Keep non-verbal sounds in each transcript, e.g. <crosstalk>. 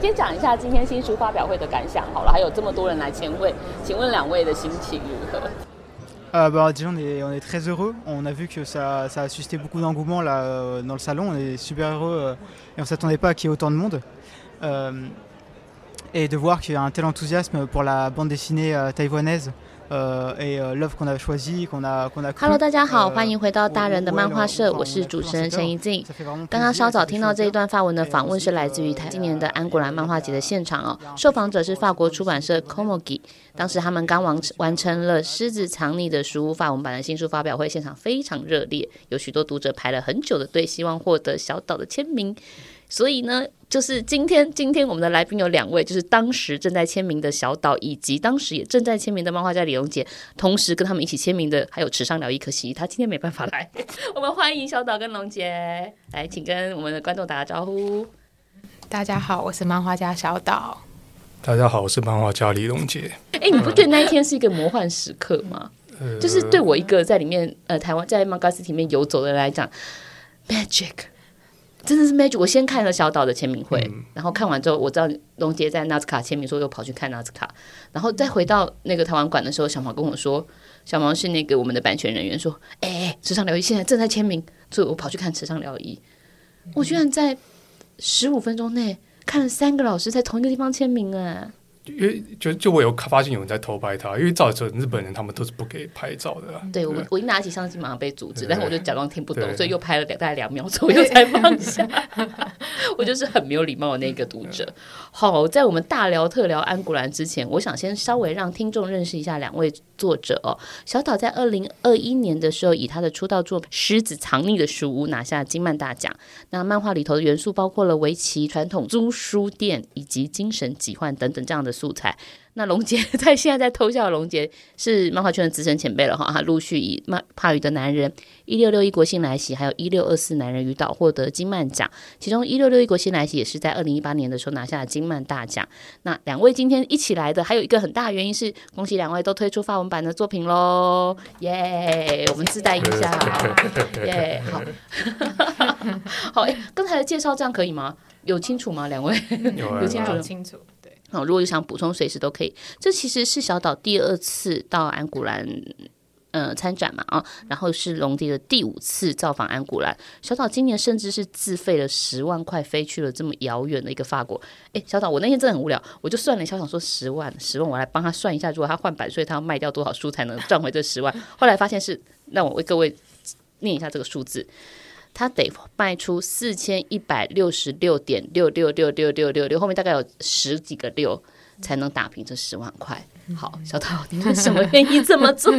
先讲一下今天新书发表会的感想好了，还有这么多人来签会，请问两位的心情如何？呃，bah, déjà, on est, on est très heureux. On a vu que ça, ça a suscité beaucoup d'engouement là dans le salon. On est super heureux et on s'attendait pas qu'il y ait autant de monde. Euh, et de voir qu'il y a un tel enthousiasme pour la bande dessinée taïwanaise. 呃，et love qu'on a choisi, qu'on a, qu'on a. Hello，大家好，欢迎回到大人的漫画社，我是主持人陈怡静。刚刚稍早听到这一段发文的访问，是来自于台今年的安古兰漫画节的现场哦。受访者是法国出版社 Komogi，当时他们刚完完成了《狮子藏匿的书屋》法文版的新书发表会，现场非常热烈，有许多读者排了很久的队，希望获得小岛的签名。所以呢，就是今天，今天我们的来宾有两位，就是当时正在签名的小岛，以及当时也正在签名的漫画家李荣杰，同时跟他们一起签名的还有池上辽一，可惜他今天没办法来。<laughs> 我们欢迎小岛跟龙杰来，请跟我们的观众打个招呼。大家好，我是漫画家小岛。大家好，我是漫画家李荣杰。哎、欸，你不觉得那一天是一个魔幻时刻吗？<laughs> 呃、就是对我一个在里面呃台湾在漫画里面游走的人来讲，magic。真的是 magic！我先看了小岛的签名会，嗯、然后看完之后，我知道龙杰在纳斯卡签名，说又跑去看纳斯卡，然后再回到那个台湾馆的时候，小毛跟我说，小毛是那个我们的版权人员，说，哎、欸，池上辽一现在正在签名，所以我跑去看池上辽一，我居然在十五分钟内看了三个老师在同一个地方签名，哎。因为就就我有发现有人在偷拍他，因为照着日本人他们都是不给拍照的。对，对我我一拿起相机马上被阻止，但是我就假装听不懂，所以又拍了两大概两秒左右才放下。<laughs> 我就是很没有礼貌的那个读者。好，在我们大聊特聊安古兰之前，我想先稍微让听众认识一下两位作者哦。小岛在二零二一年的时候，以他的出道作品《狮子藏匿的书屋》拿下金漫大奖。那漫画里头的元素包括了围棋、传统租书店以及精神疾患等等这样的素材。那龙杰 <laughs> 在现在在偷笑龙杰是漫画圈的资深前辈了哈，他陆续以《帕语的男人》、《一六六一国新来袭》还有《一六二四男人与岛》获得金漫奖，其中《一六六一国新来袭》也是在二零一八年的时候拿下了金漫大奖。那两位今天一起来的，还有一个很大的原因是恭喜两位都推出发文版的作品喽！耶，我们自带音效，<laughs> 耶，好，<laughs> 好，哎，刚才的介绍这样可以吗？有清楚吗？两位有清楚？清楚。好，如果有想补充，随时都可以。这其实是小岛第二次到安古兰，呃，参展嘛啊，然后是隆迪的第五次造访安古兰。小岛今年甚至是自费了十万块飞去了这么遥远的一个法国。诶，小岛，我那天真的很无聊，我就算了一下，想说十万，十万，我来帮他算一下，如果他换版税，他要卖掉多少书才能赚回这十万？后来发现是，让我为各位念一下这个数字。他得卖出四千一百六十六点六六六六六六六，后面大概有十几个六才能打平这十万块。好，小岛，你为什么愿意这么做？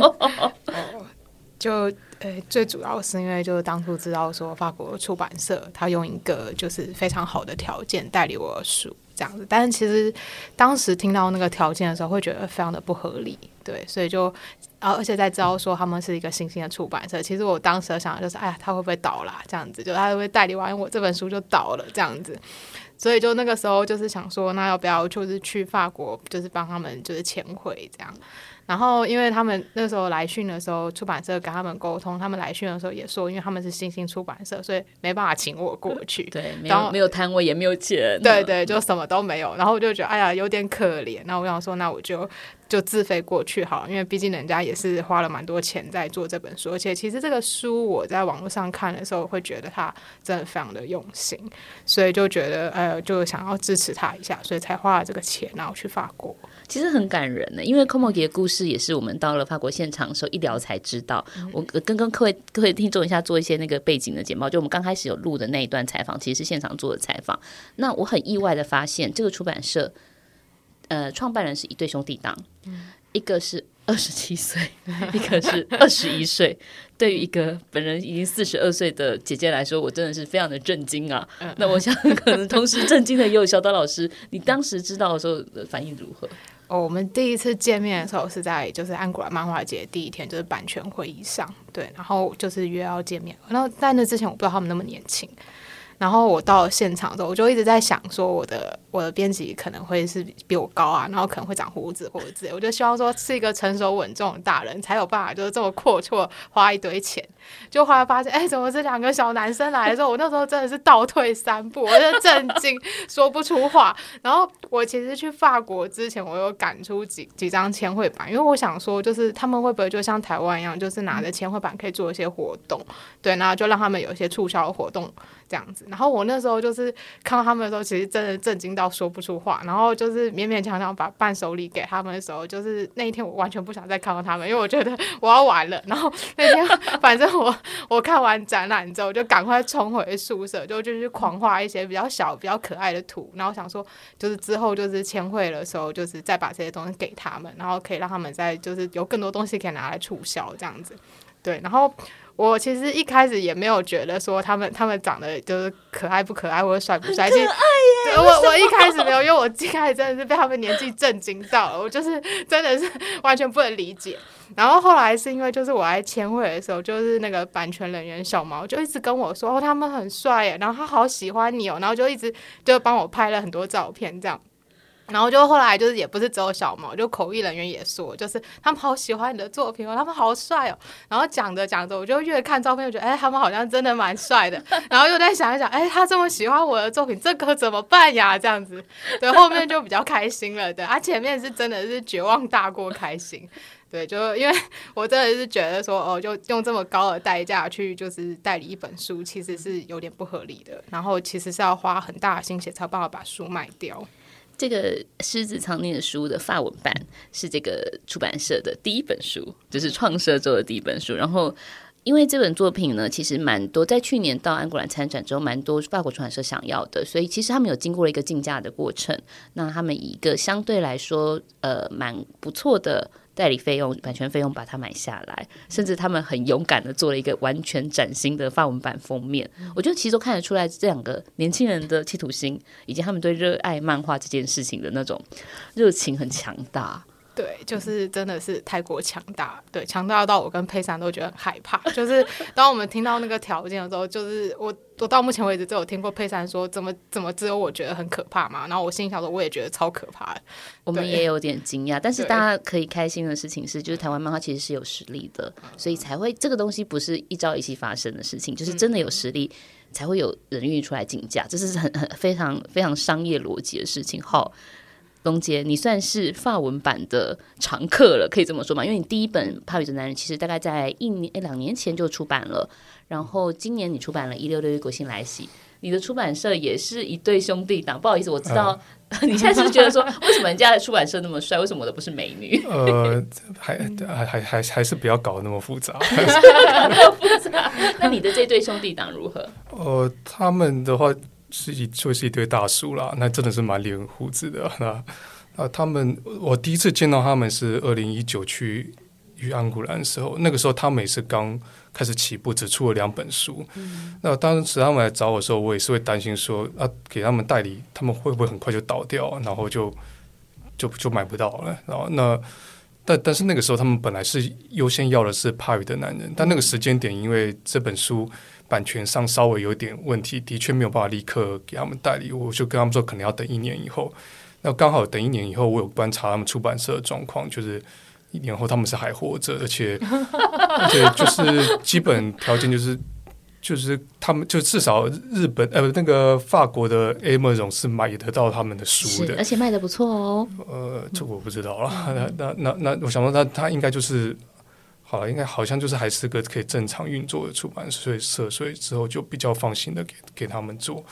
<laughs> 就呃，最主要是因为就是当初知道说法国出版社他用一个就是非常好的条件代理我的书这样子，但是其实当时听到那个条件的时候，会觉得非常的不合理。对，所以就。然后，而且在招说他们是一个新兴的出版社，其实我当时想的就是，哎呀，他会不会倒啦？这样子，就他会不会代理完我这本书就倒了？这样子，所以就那个时候就是想说，那要不要就是去法国，就是帮他们就是签回这样。然后，因为他们那时候来讯的时候，出版社跟他们沟通，他们来讯的时候也说，因为他们是新兴出版社，所以没办法请我过 <laughs> 去。对，没有没有摊位，也没有钱。对对，就什么都没有。然后我就觉得，哎呀，有点可怜。那我想说，那我就就自费过去好了，因为毕竟人家也是花了蛮多钱在做这本书，而且其实这个书我在网络上看的时候，会觉得他真的非常的用心，所以就觉得，呃，就想要支持他一下，所以才花了这个钱，然后去法国。其实很感人的，因为 Komogi 的故事也是我们到了法国现场的时候一聊才知道。嗯、我跟跟各位各位听众一下做一些那个背景的简报，就我们刚开始有录的那一段采访，其实是现场做的采访。那我很意外的发现，这个出版社，呃，创办人是一对兄弟档，嗯、一个是二十七岁，<laughs> 一个是二十一岁。对于一个本人已经四十二岁的姐姐来说，我真的是非常的震惊啊！嗯、那我想，可能同时震惊的也有小岛老师。你当时知道的时候的反应如何？哦，我们第一次见面的时候是在就是安古拉漫画节第一天，就是版权会议上，对，然后就是约要见面。然后在那之前，我不知道他们那么年轻。然后我到了现场的时候，我就一直在想说，我的我的编辑可能会是比我高啊，然后可能会长胡子或者之类。我就希望说是一个成熟稳重的大人才有办法，就是这么阔绰花一堆钱。就后来发现，哎，怎么这两个小男生来的时候，我那时候真的是倒退三步，我就震惊，说不出话。然后我其实去法国之前，我有赶出几几张签绘版，因为我想说，就是他们会不会就像台湾一样，就是拿着签绘版可以做一些活动，对，然后就让他们有一些促销活动。这样子，然后我那时候就是看到他们的时候，其实真的震惊到到说不出话，然后就是勉勉强强把伴手礼给他们的时候，就是那一天我完全不想再看到他们，因为我觉得我要完了。然后那天 <laughs> 反正我我看完展览之后，就赶快冲回宿舍，就就去狂画一些比较小、比较可爱的图，然后想说就是之后就是签会的时候，就是再把这些东西给他们，然后可以让他们再就是有更多东西可以拿来促销这样子。对，然后。我其实一开始也没有觉得说他们他们长得就是可爱不可爱或者帅不帅，其实我我一开始没有，因为我一开始真的是被他们年纪震惊到了，我就是真的是 <laughs> 完全不能理解。然后后来是因为就是我来签会的时候，就是那个版权人员小毛就一直跟我说哦，他们很帅耶，然后他好喜欢你哦，然后就一直就帮我拍了很多照片这样。然后就后来就是也不是只有小毛，就口译人员也说，就是他们好喜欢你的作品哦，他们好帅哦。然后讲着讲着，我就越看照片，就觉得哎，他们好像真的蛮帅的。<laughs> 然后又在想一想，哎，他这么喜欢我的作品，这可怎么办呀？这样子，对，后面就比较开心了。对，啊，前面是真的是绝望大过开心。对，就因为 <laughs> 我真的是觉得说，哦，就用这么高的代价去就是代理一本书，其实是有点不合理的。然后其实是要花很大的心血才有办法把书卖掉。这个《狮子藏匿的书》的法文版是这个出版社的第一本书，就是创社做的第一本书。然后，因为这本作品呢，其实蛮多，在去年到安古兰参展之后，蛮多法国出版社想要的，所以其实他们有经过了一个竞价的过程。那他们以一个相对来说，呃，蛮不错的。代理费用、版权费用把它买下来，甚至他们很勇敢的做了一个完全崭新的范文版封面。我觉得其实都看得出来，这两个年轻人的企图心，以及他们对热爱漫画这件事情的那种热情很强大。对，就是真的是太过强大，对，强大到我跟佩珊都觉得很害怕。就是当我们听到那个条件的时候，就是我我到目前为止只有听过佩珊说怎么怎么只有我觉得很可怕嘛，然后我心里想说我也觉得超可怕的。我们也有点惊讶，但是大家可以开心的事情是，就是台湾漫画其实是有实力的，所以才会这个东西不是一朝一夕发生的事情，就是真的有实力才会有人愿意出来竞价，这是很很非常非常商业逻辑的事情。好。龙杰，你算是法文版的常客了，可以这么说吗？因为你第一本《帕语的男人》其实大概在一年、两年前就出版了，然后今年你出版了《一六六一国庆来袭》，你的出版社也是一对兄弟档。不好意思，我知道、嗯、<laughs> 你现在是，觉得说，为什么人家的出版社那么帅，为什么我的不是美女？<laughs> 呃，还还还还还是不要搞得那么复杂。<laughs> 复杂。那你的这对兄弟档如何？呃，他们的话。是一就是一堆大叔啦，那真的是满脸胡子的。<laughs> 那啊，他们我第一次见到他们是二零一九去于安古兰的时候，那个时候他们也是刚开始起步，只出了两本书。嗯、那当时他们来找我的时候，我也是会担心说啊，给他们代理，他们会不会很快就倒掉，然后就就就买不到了。然后那但但是那个时候他们本来是优先要的是帕语的男人，但那个时间点因为这本书。版权上稍微有点问题，的确没有办法立刻给他们代理。我就跟他们说，可能要等一年以后。那刚好等一年以后，我有观察他们出版社的状况，就是一年后他们是还活着，而且而且就是基本条件就是就是他们就至少日本呃那个法国的 Amazon 是买得到他们的书的，而且卖的不错哦。呃，这我不知道了。嗯、那那那那，我想说他他应该就是。好了，应该好像就是还是个可以正常运作的出版社，所以之后就比较放心的给给他们做。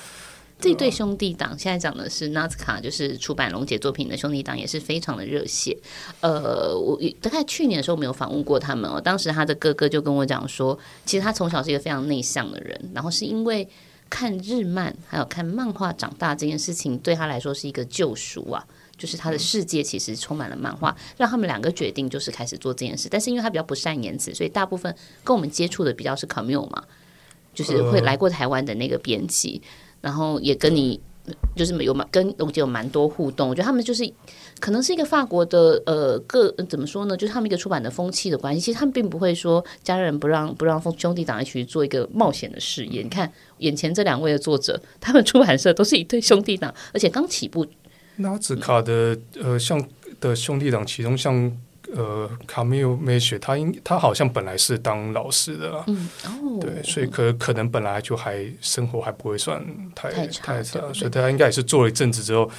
这对兄弟档现在讲的是 Nazca，就是出版龙姐作品的兄弟档，也是非常的热血。呃，我大概去年的时候没有访问过他们哦，当时他的哥哥就跟我讲说，其实他从小是一个非常内向的人，然后是因为。看日漫还有看漫画长大这件事情，对他来说是一个救赎啊。就是他的世界其实充满了漫画，让他们两个决定就是开始做这件事。但是因为他比较不善言辞，所以大部分跟我们接触的比较是 Camille 嘛，就是会来过台湾的那个编辑，然后也跟你就是有蛮跟龙姐有蛮多互动。我觉得他们就是可能是一个法国的呃个怎么说呢？就是他们一个出版的风气的关系。其实他们并不会说家人不让不让兄弟党一起去做一个冒险的事业。你看眼前这两位的作者，他们出版社都是一对兄弟党，而且刚起步。纳兹卡的呃，像的兄弟党，其中像呃卡米尔梅雪，他应他好像本来是当老师的，嗯，哦，对，所以可可能本来就还生活还不会算太太差，所以他应该也是做了一阵子之后，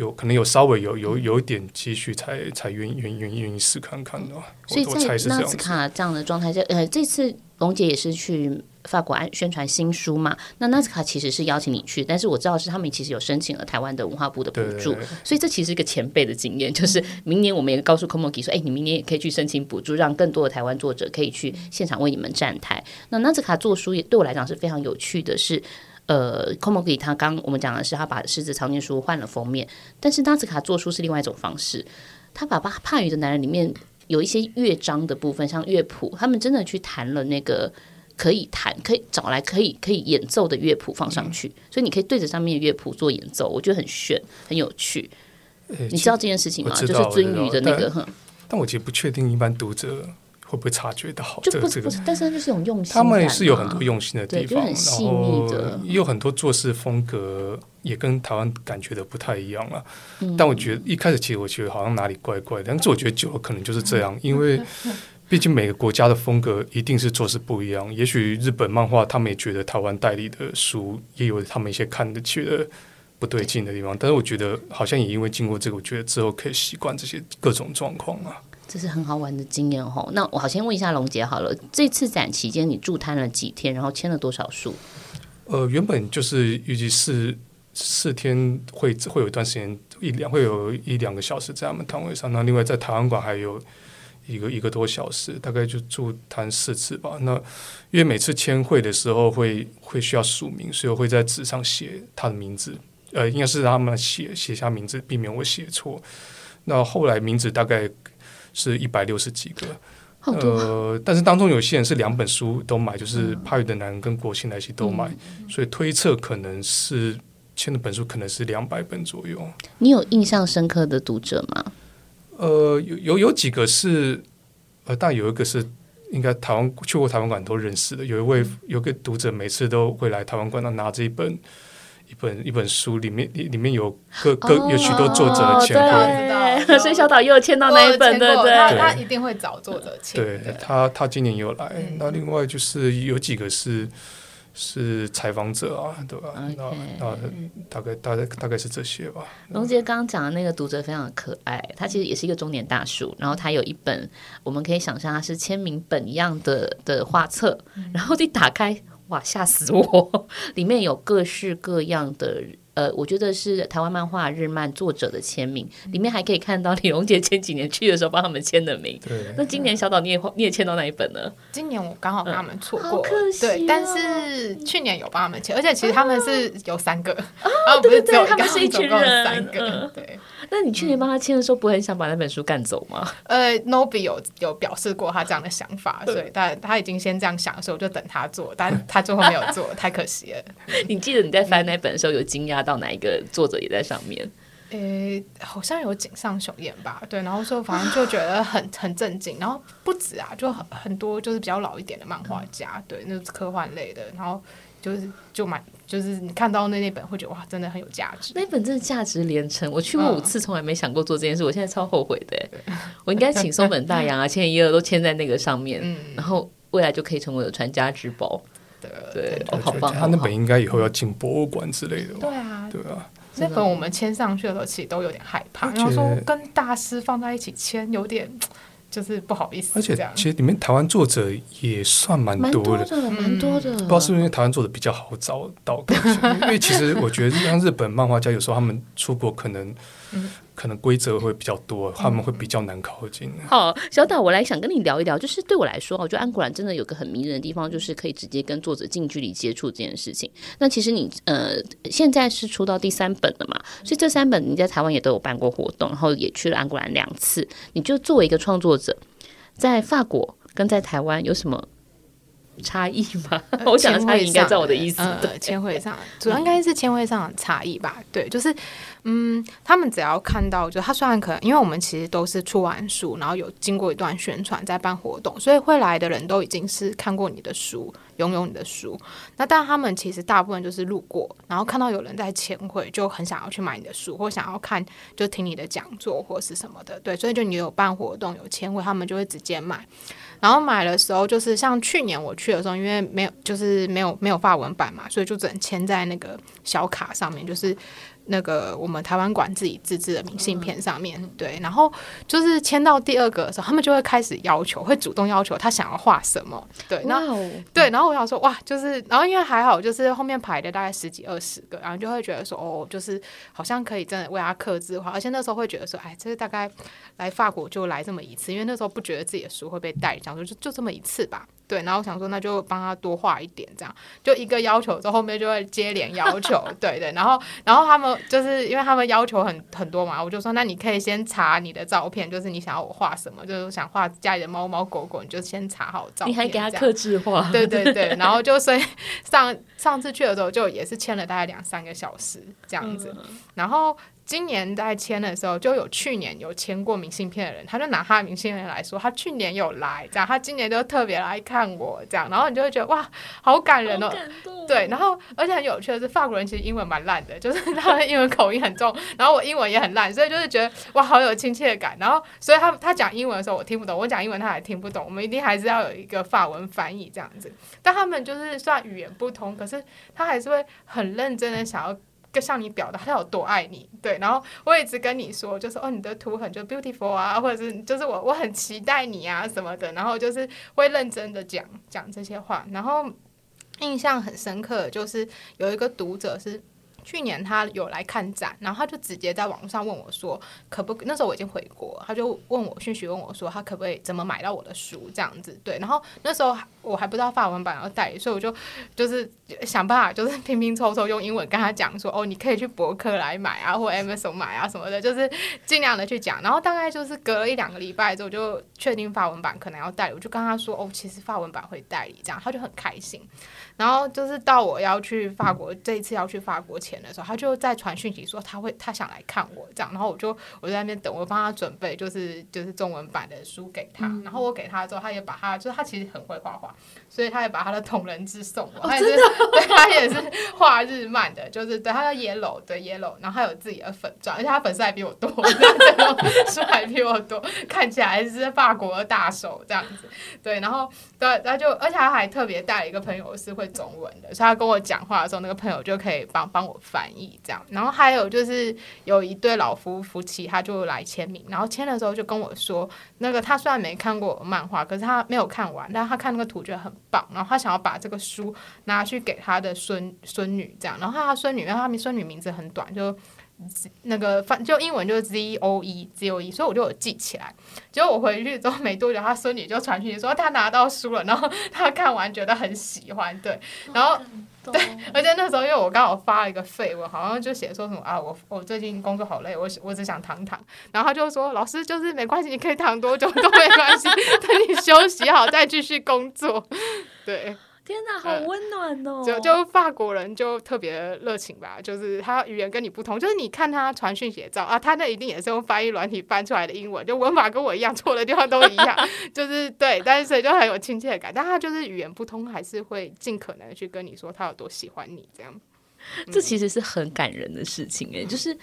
有可能有稍微有有有一点积蓄，才才愿意愿意愿意愿意试看看的。所以在纳兹卡这样的状态下，呃，这次龙姐也是去。法国宣传新书嘛，那纳斯卡其实是邀请你去，但是我知道是他们其实有申请了台湾的文化部的补助，所以这其实是一个前辈的经验，就是明年我们也告诉 Komogi 说，哎，你明年也可以去申请补助，让更多的台湾作者可以去现场为你们站台。那纳斯卡做书也对我来讲是非常有趣的是，呃，Komogi 他刚我们讲的是他把《狮子藏经书》换了封面，但是纳斯卡做书是另外一种方式，他把帕帕语的男人里面有一些乐章的部分，像乐谱，他们真的去弹了那个。可以弹，可以找来可以可以演奏的乐谱放上去，嗯，所以你可以对着上面的乐谱做演奏，我觉得很炫，很有趣。欸、你知道这件事情吗？就是鱒鱼的那个，但我其实不确定一般读者会不会察觉到，就不这个，但是它就是有用心，他们是有很多用心的地方，很细腻的，也有很多做事风格也跟台湾感觉的不太一样了，嗯。但我觉得一开始其实我觉得好像哪里怪怪的，但是我觉得久了可能就是这样，因为。毕竟每个国家的风格一定是做事不一样。也许日本漫画他们也觉得台湾代理的书也有他们一些看得起的不对劲的地方，但是我觉得好像也因为经过这个，我觉得之后可以习惯这些各种状况啊。这是很好玩的经验哦。那我好先问一下龙姐好了，这次展期间你驻摊了几天，然后签了多少数？呃，原本就是预计四四天会会有一段时间一两会有一两个小时在他们摊位上，那另外在台湾馆还有。一个一个多小时，大概就驻摊四次吧。那因为每次签会的时候会会需要署名，所以我会在纸上写他的名字。呃，应该是让他们写写下名字，避免我写错。那后来名字大概是一百六十几个，啊。呃，但是当中有些人是两本书都买，就是《帕语的男人》跟《国庆来袭》都买，嗯，所以推测可能是签的本书可能是两百本左右。你有印象深刻的读者吗？呃，有有有几个是，呃，但有一个是应该台湾去过台湾馆都认识的。有一位有个读者，每次都会来台湾馆，那拿着一本一本一本书，里面里里面有各各、哦、有许多作者的签名。对，<laughs> 所以小岛也有签到那一本，对对，他一定会找作者签。对他，他今年也有来、嗯。那另外就是有几个是。是采访者啊，对吧.那那大概大概大概是这些吧。龙杰刚刚讲的那个读者非常的可爱，他其实也是一个中年大叔，然后他有一本我们可以想象他是签名本一样的的画册，然后一打开，哇，吓死我！<laughs> 里面有各式各样的。呃，我觉得是台湾漫画日漫作者的签名，里面还可以看到李荣杰前几年去的时候帮他们签的名。对，那今年小岛你也你也签到哪一本呢？今年我刚好跟他们错过，嗯，好可惜哦。对，但是去年有帮他们签，而且其实他们是有三个，<laughs> 哦，对对对，他们是一群人，<laughs> 三个，嗯，对。那你去年帮他签的时候，不会很想把那本书干走吗？呃，Nobi 有有表示过他这样的想法，所以但他已经先这样想的时候，我就等他做，但他最后没有做，<laughs> 太可惜了。你记得你在翻那本的时候，有惊讶到哪一个作者也在上面？诶、欸，好像有井上雄彦吧？对，然后说反正就觉得很 <laughs> 很震惊，然后不止啊，就很很多就是比较老一点的漫画家，对，那是科幻类的，然后就是就蛮。就是你看到那那本会觉得哇，真的很有价值。那本真的价值连城，我去过五次，从来没想过做这件事。嗯、我现在超后悔的，<laughs> 我应该请松本大洋啊、千一二都签在那个上面、嗯，然后未来就可以成为我的传家之宝。对对，哦、好棒！他那本应该以后要进博物馆之类的。对啊，对啊。那本我们签上去的时候，其实都有点害怕，然后说跟大师放在一起签，有点。就是不好意思，而且其实里面台湾作者也算蛮多的，蛮多的。不知道是不是因为台湾作者比较好找到，因为其实我觉得像日本漫画家有时候他们出国可能可能规则会比较多，他们会比较难靠近。好，小岛，我来想跟你聊一聊，就是对我来说，我觉得安古兰真的有个很迷人的地方，就是可以直接跟作者近距离接触这件事情。那其实你呃现在是出到第三本了嘛，所以这三本你在台湾也都有办过活动，然后也去了安古兰两次。你就作为一个创作者，在法国跟在台湾有什么？差异吗？<laughs> 我想的差异应该在我的意思。呃，签会上 <laughs> 主要应该是签会上的差异吧。对，就是嗯，他们只要看到，就他虽然可能，因为我们其实都是出完书，然后有经过一段宣传，在办活动，所以会来的人都已经是看过你的书，拥有你的书。那但他们其实大部分就是路过，然后看到有人在签会，就很想要去买你的书，或想要看，就听你的讲座或是什么的。对，所以就你有办活动有签会，他们就会直接买。然后买的时候，就是像去年我去的时候，因为没有，就是没有没有发文版嘛，所以就只能签在那个小卡上面，就是。那个我们台湾馆自己自制的明信片上面，对，然后就是签到第二个的时候，他们就会开始要求，会主动要求他想要画什么，对，然后对，然后我想说哇，就是，然后因为还好，就是后面排的大概十几二十个，然后就会觉得说哦，就是好像可以真的为他刻字画，而且那时候会觉得说，哎，这是大概来法国就来这么一次，因为那时候不觉得自己的书会被带，想说就就这么一次吧。对，然后我想说，那就帮他多画一点，这样就一个要求之后，后面就会接连要求，对对，然后然后他们就是因为他们要求很很多嘛，我就说，那你可以先查你的照片，就是你想要我画什么，就是想画家里的猫猫狗狗，你就先查好照片，你还给他客制化，对对对，然后就所以上上次去的时候，就也是签了大概两三个小时这样子，嗯、然后。今年在签的时候，就有去年有签过明信片的人，他就拿他的明信片来说，他去年有来，这样，他今年就特别来看我，这样，然后你就会觉得哇，好感人哦，对，然后而且很有趣的是，法国人其实英文蛮烂的，就是他的英文口音很重，然后我英文也很烂，所以就是觉得哇，好有亲切感，然后所以他他讲英文的时候我听不懂，我讲英文他还听不懂，我们一定还是要有一个法文翻译这样子，但他们就是算语言不通，可是他还是会很认真的想要。就向你表达他有多爱你，对，然后我一直跟你说，就是哦，你的图很就 beautiful 啊，或者是就是我我很期待你啊什么的，然后就是会认真的讲讲这些话，然后印象很深刻，就是有一个读者是。去年他有来看展，然后他就直接在网上问我说：“可不？”那时候我已经回国，他就问我讯息问我说：“他可不可以怎么买到我的书？”这样子对。然后那时候我还不知道法文版要代理，所以我就就是想办法，就是 <laughs> 拼拼凑凑用英文跟他讲说：“哦，你可以去博客来买啊，或 Amazon 买啊什么的，就是尽量的去讲。”然后大概就是隔了一两个礼拜之后，就确定法文版可能要代理，我就跟他说：“哦，其实法文版会代理。”这样他就很开心。然后就是到我要去法国，这一次要去法国前的时候，他就在传讯息说他会他想来看我这样，然后我就我在那边等，我帮他准备就是就是中文版的书给他，然后我给他之后，他也把他就是他其实很会画画，所以他也把他的同人志送我，他也是 <laughs> 对他也是画日漫的，就是对他叫 Yellow 对 Yellow，然后他有自己的粉钻，而且他粉丝还比我多，<laughs> 书还比我多，看起来是法国的大手这样子，对，然后对他就而且他还特别带了一个朋友是会。中文的，所以他跟我讲话的时候，那个朋友就可以帮帮我翻译这样。然后还有就是有一对老夫夫妻，他就来签名，然后签的时候就跟我说，那个他虽然没看过漫画，可是他没有看完，但他看那个图觉得很棒，然后他想要把这个书拿去给他的孙孙女这样。然后他孙女，因为他们孙女名字很短，就。那个反就英文就是 Z O E Z O E，所以我就有记起来。结果我回去之后没多久，他孙女就传讯说他拿到书了，然后他看完觉得很喜欢，对，然后对，而且那时候因为我刚好发了一个废文，好像就写说什么啊，我我最近工作好累，我我只想躺躺。然后他就说老师就是没关系，你可以躺多久都没关系，等你休息好再继续工作，对。天哪，好温暖哦！就就法国人就特别热情吧，就是他语言跟你不同，就是你看他传讯写照啊，他那一定也是用翻译软体翻出来的英文，就文法跟我一样，错的地方都一样，<laughs> 就是对，但是所以就很有亲切感。但他就是语言不通，还是会尽可能去跟你说他有多喜欢你这样。这其实是很感人的事情哎，就是。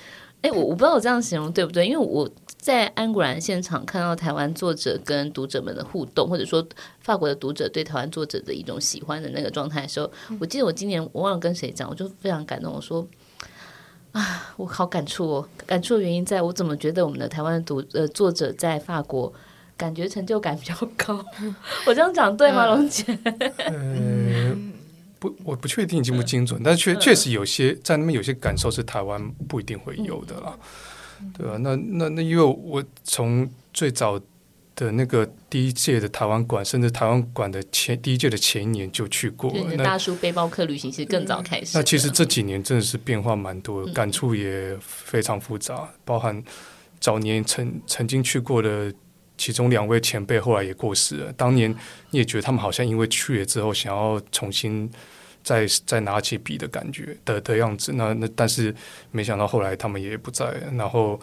哎，我我不知道我这样形容对不对？因为我在安古兰现场看到台湾作者跟读者们的互动，或者说法国的读者对台湾作者的一种喜欢的那个状态的时候，我记得我今年我忘了跟谁讲，我就非常感动。我说啊，我好感触哦，感触的原因在我怎么觉得我们的台湾读呃作者在法国感觉成就感比较高。<laughs> 我这样讲对吗，龙姐？<laughs> 嗯。不，我不确定精不精准，但是确确实有些在那边有些感受是台湾不一定会有的啦。对啊，那那那因为我从最早的那个第一届的台湾馆，甚至台湾馆的前第一届的前一年就去过。那大叔背包客旅行是更早开始。那其实这几年真的是变化蛮多的，感触也非常复杂，嗯、包含早年曾曾经去过的其中两位前辈，后来也过世了。当年你也觉得他们好像因为去了之后，想要重新再再拿起笔的感觉的的样子。那那但是没想到后来他们也不在，然后。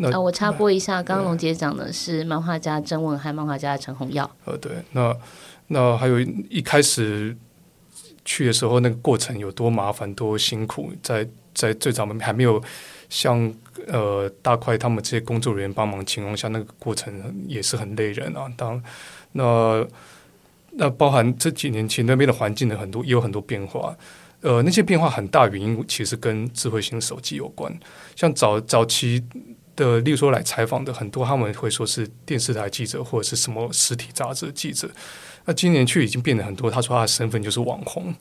那、哦、我插播一下，刚刚龙杰讲的是漫画家曾文和漫画家陈弘耀。呃，对，那那还有一开始去的时候，那个过程有多麻烦、多辛苦，在在最早还没有像呃大块他们这些工作人员帮忙情况下，那个过程也是很累人啊。当那那包含这几年前那边的环境的很多也有很多变化，呃，那些变化很大原因其实跟智慧型手机有关，像早早期。的，例如说来采访的很多，他们会说是电视台记者或者是什么实体杂志记者。那今年去已经变得很多，他说他的身份就是网红。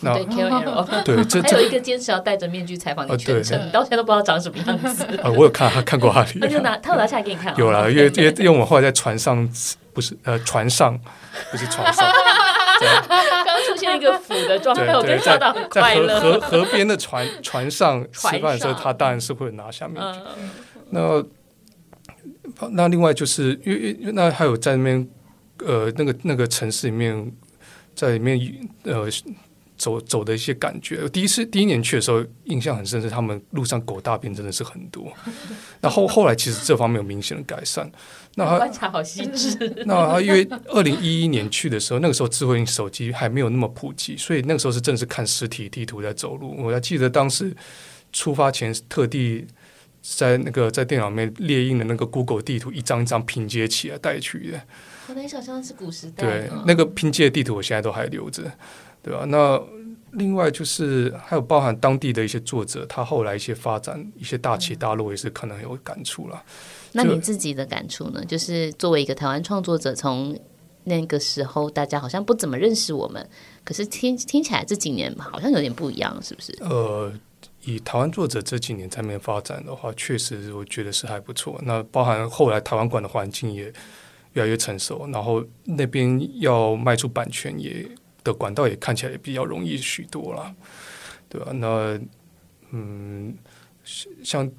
那 <laughs> 对 KOL，对，这还有一个坚持要戴着面具采访你全程，你到现在都不知道长什么样子。<laughs> 啊，我有看，他看过他。他就拿，他有拿下来给你看。有了，因为因为因为我们后来在船上，不是呃船上，不是船上。<laughs> 刚刚出现一个腐的状态，我跟笑到很快乐。河河边的船船上 <laughs> 吃饭的时候，他当然是会拿下面具。那那另外就是因为那还有在那边呃那个那个城市里面在里面呃走走的一些感觉。第一次第一年去的时候印象很深，是他们路上狗大便真的是很多。然后后来其实这方面有明显的改善。那他观察好细致。<laughs> 那因为二零一一年去的时候，那个时候智慧型手机还没有那么普及，所以那个时候是正是看实体地图在走路。我还记得当时出发前特地。在那个在电脑里面列印的那个 Google 地图，一张一张拼接起来带去的。我能想象是古时代。对，那个拼接的地图我现在都还留着，对吧、啊？那另外就是还有包含当地的一些作者，他后来一些发展，一些大起大落也是可能有感触了。那你自己的感触呢？就是作为一个台湾创作者，从那个时候大家好像不怎么认识我们，可是听听起来这几年好像有点不一样，是不是？呃。以台湾作者这几年在那边发展的话，确实我觉得是还不错。那包含后来台湾馆的环境也越来越成熟，然后那边要卖出版权也的管道也看起来也比较容易许多了，对吧？那嗯，像。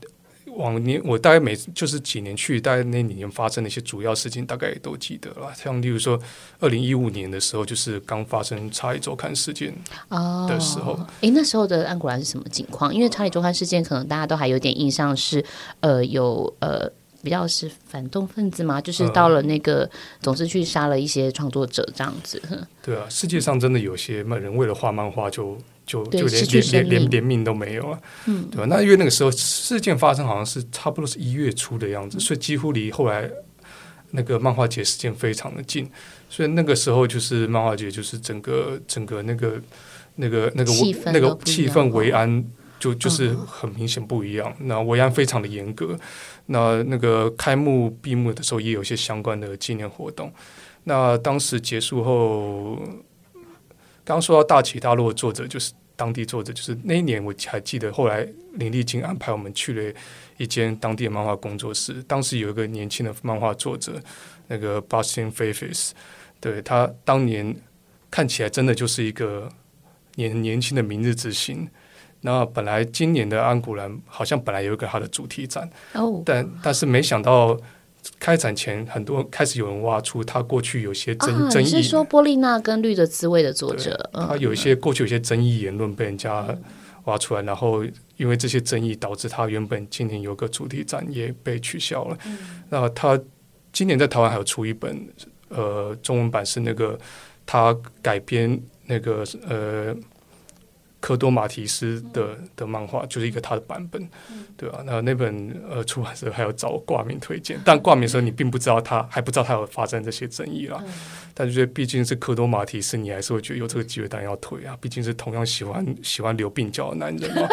往年我大概每就是几年去，大概那几年发生的一些主要事情，大概也都记得了。像例如说，二零一五年的时候，就是刚发生查理周刊事件的时候。哎、哦，那时候的安古兰是什么情况？因为查理周刊事件，可能大家都还有点印象是，呃，有呃比较是反动分子嘛，就是到了那个总是去杀了一些创作者这样子。对啊，世界上真的有些人为了画漫画就。就就连连连连连命都没有了，嗯，对吧？那因为那个时候事件发生好像是差不多是一月初的样子，所以几乎离后来那个漫画节时间非常的近，所以那个时候就是漫画节，就是整个整个那个那个那个那个气氛维安就就是很明显不一样，那维安非常的严格，那那个开幕闭幕的时候也有一些相关的纪念活动，那当时结束后。刚说到大起大落的作者，就是当地作者，就是那一年我还记得，后来林立金安排我们去了一间当地的漫画工作室，当时有一个年轻的漫画作者，那个 Bastian f a f e s 对，他当年看起来真的就是一个年年轻的明日之星。那本来今年的安古兰好像本来有一个他的主题展，哦，但但是没想到。开展前，很多开始有人挖出他过去有些争争议。你是说波丽娜跟绿的滋味的作者？他有一些过去有些争议言论被人家挖出来，然后因为这些争议导致他原本今年有个主题展也被取消了。那他今年在台湾还有出一本呃中文版，是那个他改编那个呃。科多马提斯的的漫画就是一个他的版本，对吧？那那本呃出版社还要找挂名推荐，但挂名的时候你并不知道他还不知道他有发生这些争议啦。但是毕竟是科多马提斯，你还是会觉得有这个机会当然要推啊。毕竟是同样喜欢喜欢留鬓角的男人嘛。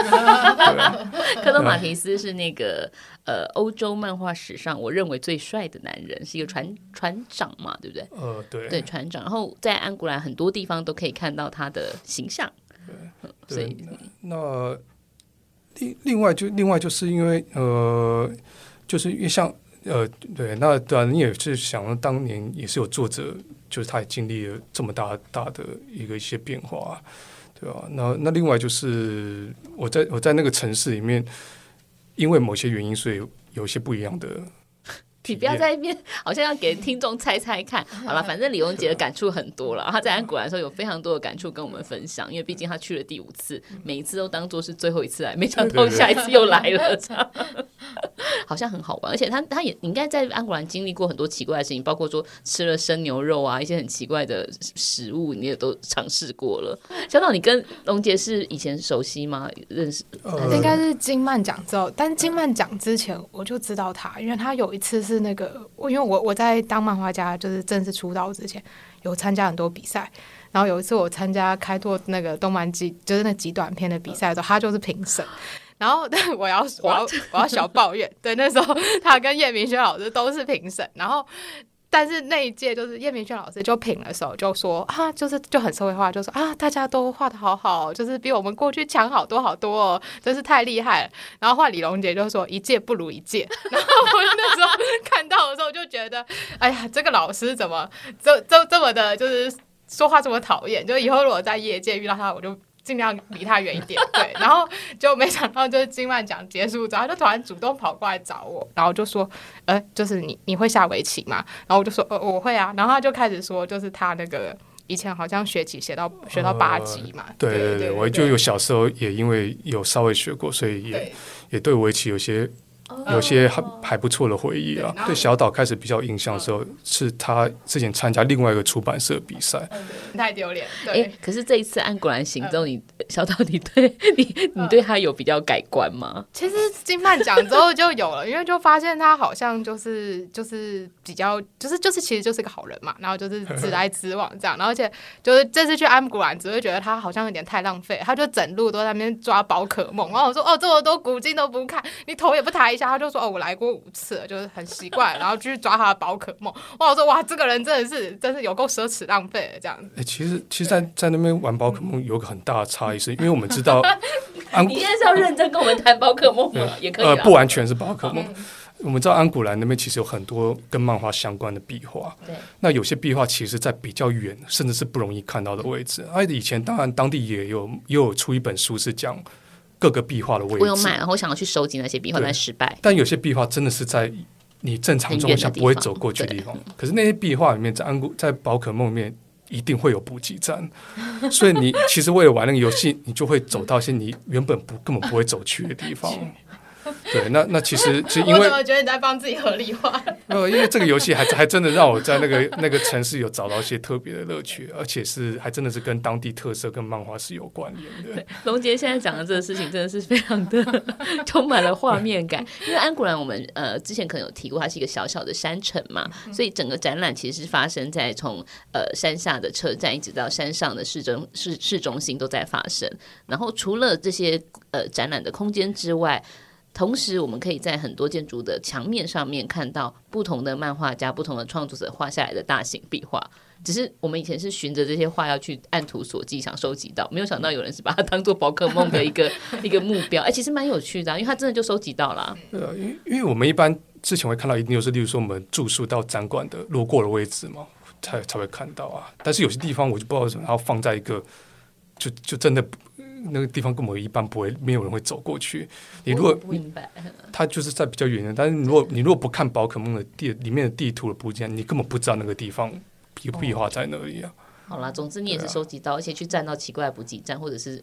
<laughs> 科多马提斯是那个呃欧洲漫画史上我认为最帅的男人，是一个船船长嘛，对不对？呃，对，对船长。然后在安古兰很多地方都可以看到他的形象。对，对，那另另外就另外就是因为呃，就是因为像呃对，那当然你也是想当年也是有作者，就是他也经历了这么大大的一个一些变化，对吧？那那另外就是我在我在那个城市里面，因为某些原因，所以有一些不一样的。你不要在一边，好像要给听众猜猜看。<laughs> 好了，反正李荣杰的感触很多了。他在安古兰的时候有非常多的感触跟我们分享，因为毕竟他去了第五次，每一次都当做是最后一次来，没想到下一次又来了，这样 <laughs> 好像很好玩。而且他他也应该在安古兰经历过很多奇怪的事情，包括说吃了生牛肉啊，一些很奇怪的食物，你也都尝试过了。小岛，你跟荣杰是以前熟悉吗？认识？呃、应该是金曼讲之后，但金曼讲之前我就知道他，因为他有一次是。是那个，我因为我我在当漫画家，就是正式出道之前，有参加很多比赛。然后有一次我参加开拓那个动漫集，就是那几短片的比赛的时候，他就是评审。然后，<laughs> 但我要我要我要小抱怨，对，那时候他跟叶明轩老师都是评审，然后。但是那一届就是叶明轩老师就评的时候就说啊，就是就很社会化，就说啊，大家都画的好好，就是比我们过去强好多好多哦，真是太厉害了。然后画李龙杰就说一届不如一届。<laughs> 然后我那时候看到的时候就觉得，哎呀，这个老师怎么这这这么的，就是说话这么讨厌。就以后如果在业界遇到他，我就。尽量离他远一点，对，<laughs> 然后就没想到，就是金曼奖结束之后，他就突然主动跑过来找我，然后就说：“呃，就是你你会下围棋吗？”然后我就说：“呃，我会啊。”然后他就开始说，就是他那个以前好像学棋学到学到八级嘛。对对对，我就有小时候也因为有稍微学过，所以也也对围棋有些。有些还还不错的回忆啊。对小岛开始比较印象的时候，是他之前参加另外一个出版社比赛，太丢脸。哎、欸，可是这一次安古兰行之后，你小岛，你对 <laughs> 你你对他有比较改观吗？其实金漫奖之后就有了，因为就发现他好像就是就是比较就是就是其实就是个好人嘛，然后就是直来直往这样，<laughs> 然后而且就是这次去安古兰，只会觉得他好像有点太浪费，他就整路都在那边抓宝可梦，然后我说哦，这么多古今都不看，你头也不抬一下。他就说：“哦，我来过五次了，就是很习惯，然后继续抓他的宝可梦。”哇，我说：“哇，这个人真的是，真是有够奢侈浪费的这样子。”哎，其实，其实在，在在那边玩宝可梦有个很大的差异，是因为我们知道，<laughs> 你现在是要认真跟我们谈宝可梦吗？也可以，呃，不完全是宝可梦。我们知道安古兰那边其实有很多跟漫画相关的壁画，对，那有些壁画其实，在比较远，甚至是不容易看到的位置。而以前当然当地也有也有出一本书是讲。各个壁画的位置，我有买，然后我想要去收集那些壁画，但失败。但有些壁画真的是在你正常状况下不会走过去的地方。可是那些壁画里面，在安古在宝可梦里面一定会有补给站，<laughs> 所以你其实为了玩那个游戏，你就会走到一些你原本不根本不会走去的地方。<laughs> <laughs> 对，那那其实 <laughs> 是因为我怎么觉得你在帮自己合理化？<laughs> 呃，因为这个游戏还还真的让我在那个那个城市有找到一些特别的乐趣，而且是还真的是跟当地特色跟漫画是有关联的。对龙杰现在讲的这个事情真的是非常的充满了画面感，因为安古兰我们呃之前可能有提过，它是一个小小的山城嘛，所以整个展览其实是发生在从呃山下的车站一直到山上的市中市市中心都在发生。然后除了这些呃展览的空间之外，同时，我们可以在很多建筑的墙面上面看到不同的漫画家、不同的创作者画下来的大型壁画。只是我们以前是循着这些画要去按图索骥，想收集到，没有想到有人是把它当做宝可梦的一个 <laughs> <laughs> 一个目标。哎、欸，其实蛮有趣的、啊，因为他真的就收集到了。对啊，因因为我们一般之前会看到，一定就是例如说我们住宿到展馆的路过的位置嘛，才才会看到啊。但是有些地方我就不知道为什么，然后放在一个就就真的。那个地方根本一般不会，没有人会走过去。你如果明白，它就是在比较远的。但是如果你如果不看宝可梦的地里面的地图的部件，你根本不知道那个地方壁壁画在哪里啊。好啦，总之你也是收集到，而且去站到奇怪的补给站，或者是。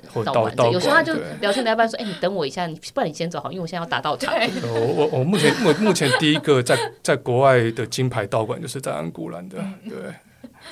有时候他就聊天来半说：“哎，你等我一下，你不然你先走好，因为我现在要打道场。<laughs> ”我我我目前我目前第一个在在国外的金牌道馆就是在安古兰的，对。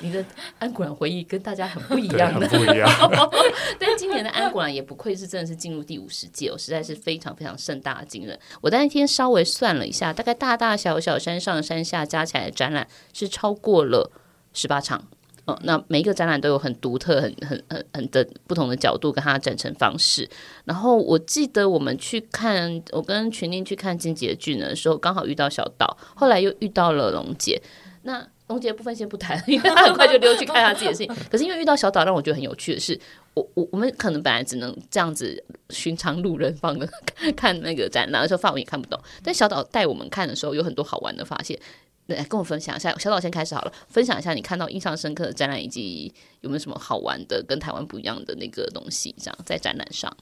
你的安古兰回忆跟大家很不一样的，不一样。<laughs> 但今年的安古兰也不愧是真的是进入第五十届哦，实在是非常非常盛大的惊人。我那天稍微算了一下，大概大大小小山上山下加起来的展览是超过了十八场。哦，那每一个展览都有很独特、很很很很的不同的角度跟它的展陈方式。然后我记得我们去看，我跟群宁去看金杰俊的时候，刚好遇到小岛，后来又遇到了龙姐。那龙杰部分先不谈，因为他很快就溜去看他自己的事情。可是因为遇到小岛，让我觉得很有趣的是，我我我们可能本来只能这样子寻常路人放的看那个展览的时候，范文也看不懂。但小岛带我们看的时候，有很多好玩的发现。来跟我分享一下，小岛先开始好了，分享一下你看到印象深刻的展览，以及有没有什么好玩的跟台湾不一样的那个东西，这样在展览上。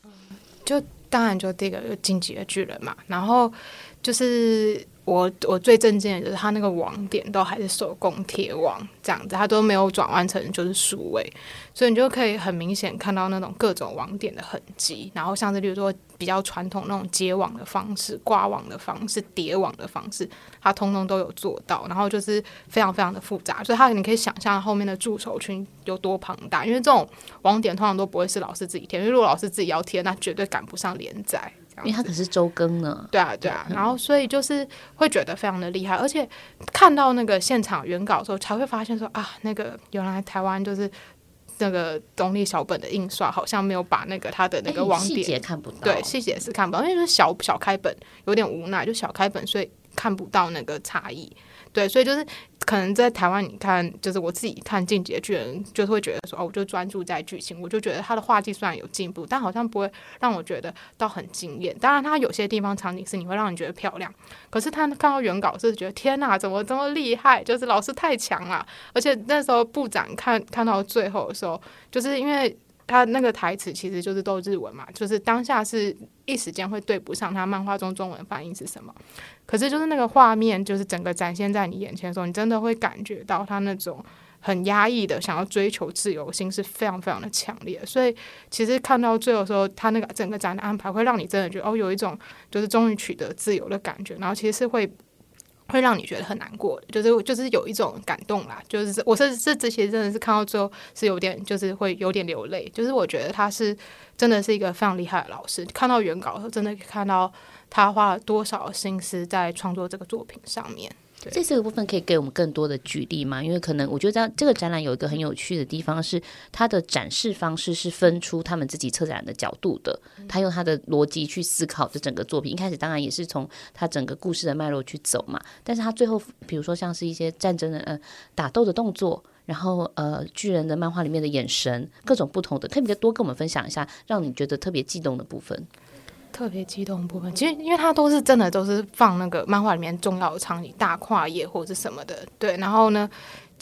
就当然就第一个就进击的巨人嘛，然后就是。我我最震惊的就是它那个网点都还是手工贴网这样子，它都没有转换成就是数位，所以你就可以很明显看到那种各种网点的痕迹。然后像是比如说比较传统那种接网的方式、挂网的方式、叠网的方式，它通通都有做到。然后就是非常非常的复杂，所以它你可以想象后面的助手群有多庞大。因为这种网点通常都不会是老师自己贴，因为如果老师自己要贴，那绝对赶不上连载。因为他可是周更呢，对啊，对啊，然后所以就是会觉得非常的厉害，而且看到那个现场原稿的时候，才会发现说啊，那个原来台湾就是那个东立小本的印刷，好像没有把那个它的那个网点细节看不到，对，细节是看不到，因为就是小小开本有点无奈，就小开本，所以看不到那个差异。对，所以就是可能在台湾，你看，就是我自己看《进击的巨人》，就是会觉得说，哦，我就专注在剧情，我就觉得他的画技虽然有进步，但好像不会让我觉得到很惊艳。当然，他有些地方场景是你会让你觉得漂亮，可是他看到原稿是觉得天哪，怎么这么厉害？就是老师太强了。而且那时候部长看看到最后的时候，就是因为。他那个台词其实就是都日文嘛，就是当下是一时间会对不上他漫画中中文翻译是什么，可是就是那个画面，就是整个展现在你眼前的时候，你真的会感觉到他那种很压抑的想要追求自由心是非常非常的强烈，所以其实看到最后时候，他那个整个展的安排会让你真的觉得哦，有一种就是终于取得自由的感觉，然后其实是会。会让你觉得很难过，就是就是有一种感动啦，就是我是这这些真的是看到最后是有点就是会有点流泪，就是我觉得他是真的是一个非常厉害的老师，看到原稿的时候真的看到他花了多少心思在创作这个作品上面。这四个部分可以给我们更多的举例吗？因为可能我觉得这个展览有一个很有趣的地方是，它的展示方式是分出他们自己策展的角度的，他用他的逻辑去思考这整个作品。一开始当然也是从他整个故事的脉络去走嘛，但是他最后比如说像是一些战争的呃打斗的动作，然后呃巨人的漫画里面的眼神，各种不同的，可以多跟我们分享一下，让你觉得特别激动的部分。特别激动部分，其实因为它都是真的，都是放那个漫画里面重要的场景，大跨页或者是什么的，对。然后呢，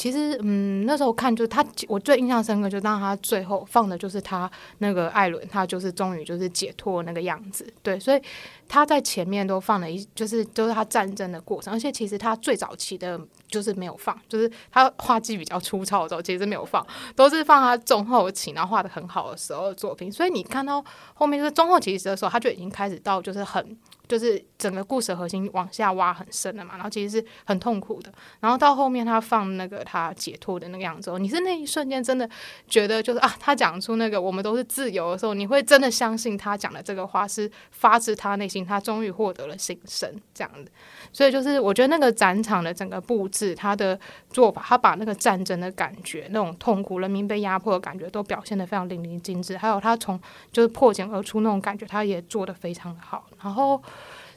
其实嗯，那时候看就是他，我最印象深刻，就是当他最后放的就是他那个艾伦，他就是终于就是解脱那个样子，对。所以他在前面都放了一，就是都是他战争的过程，而且其实他最早期的。就是没有放，就是他画技比较粗糙的时候，其实没有放，都是放他中后期，然后画得很好的时候的作品。所以你看到后面就是中后期的时候，他就已经开始到就是很。就是整个故事核心往下挖很深的嘛，然后其实是很痛苦的。然后到后面他放那个他解脱的那个样子，你是那一瞬间真的觉得就是啊，他讲出那个我们都是自由的时候，你会真的相信他讲的这个话是发自他内心，他终于获得了新生这样的。所以就是我觉得那个展场的整个布置，他的做法，他把那个战争的感觉、那种痛苦、人民被压迫的感觉都表现得非常淋漓尽致。还有他从就是破茧而出那种感觉，他也做得非常的好。然后。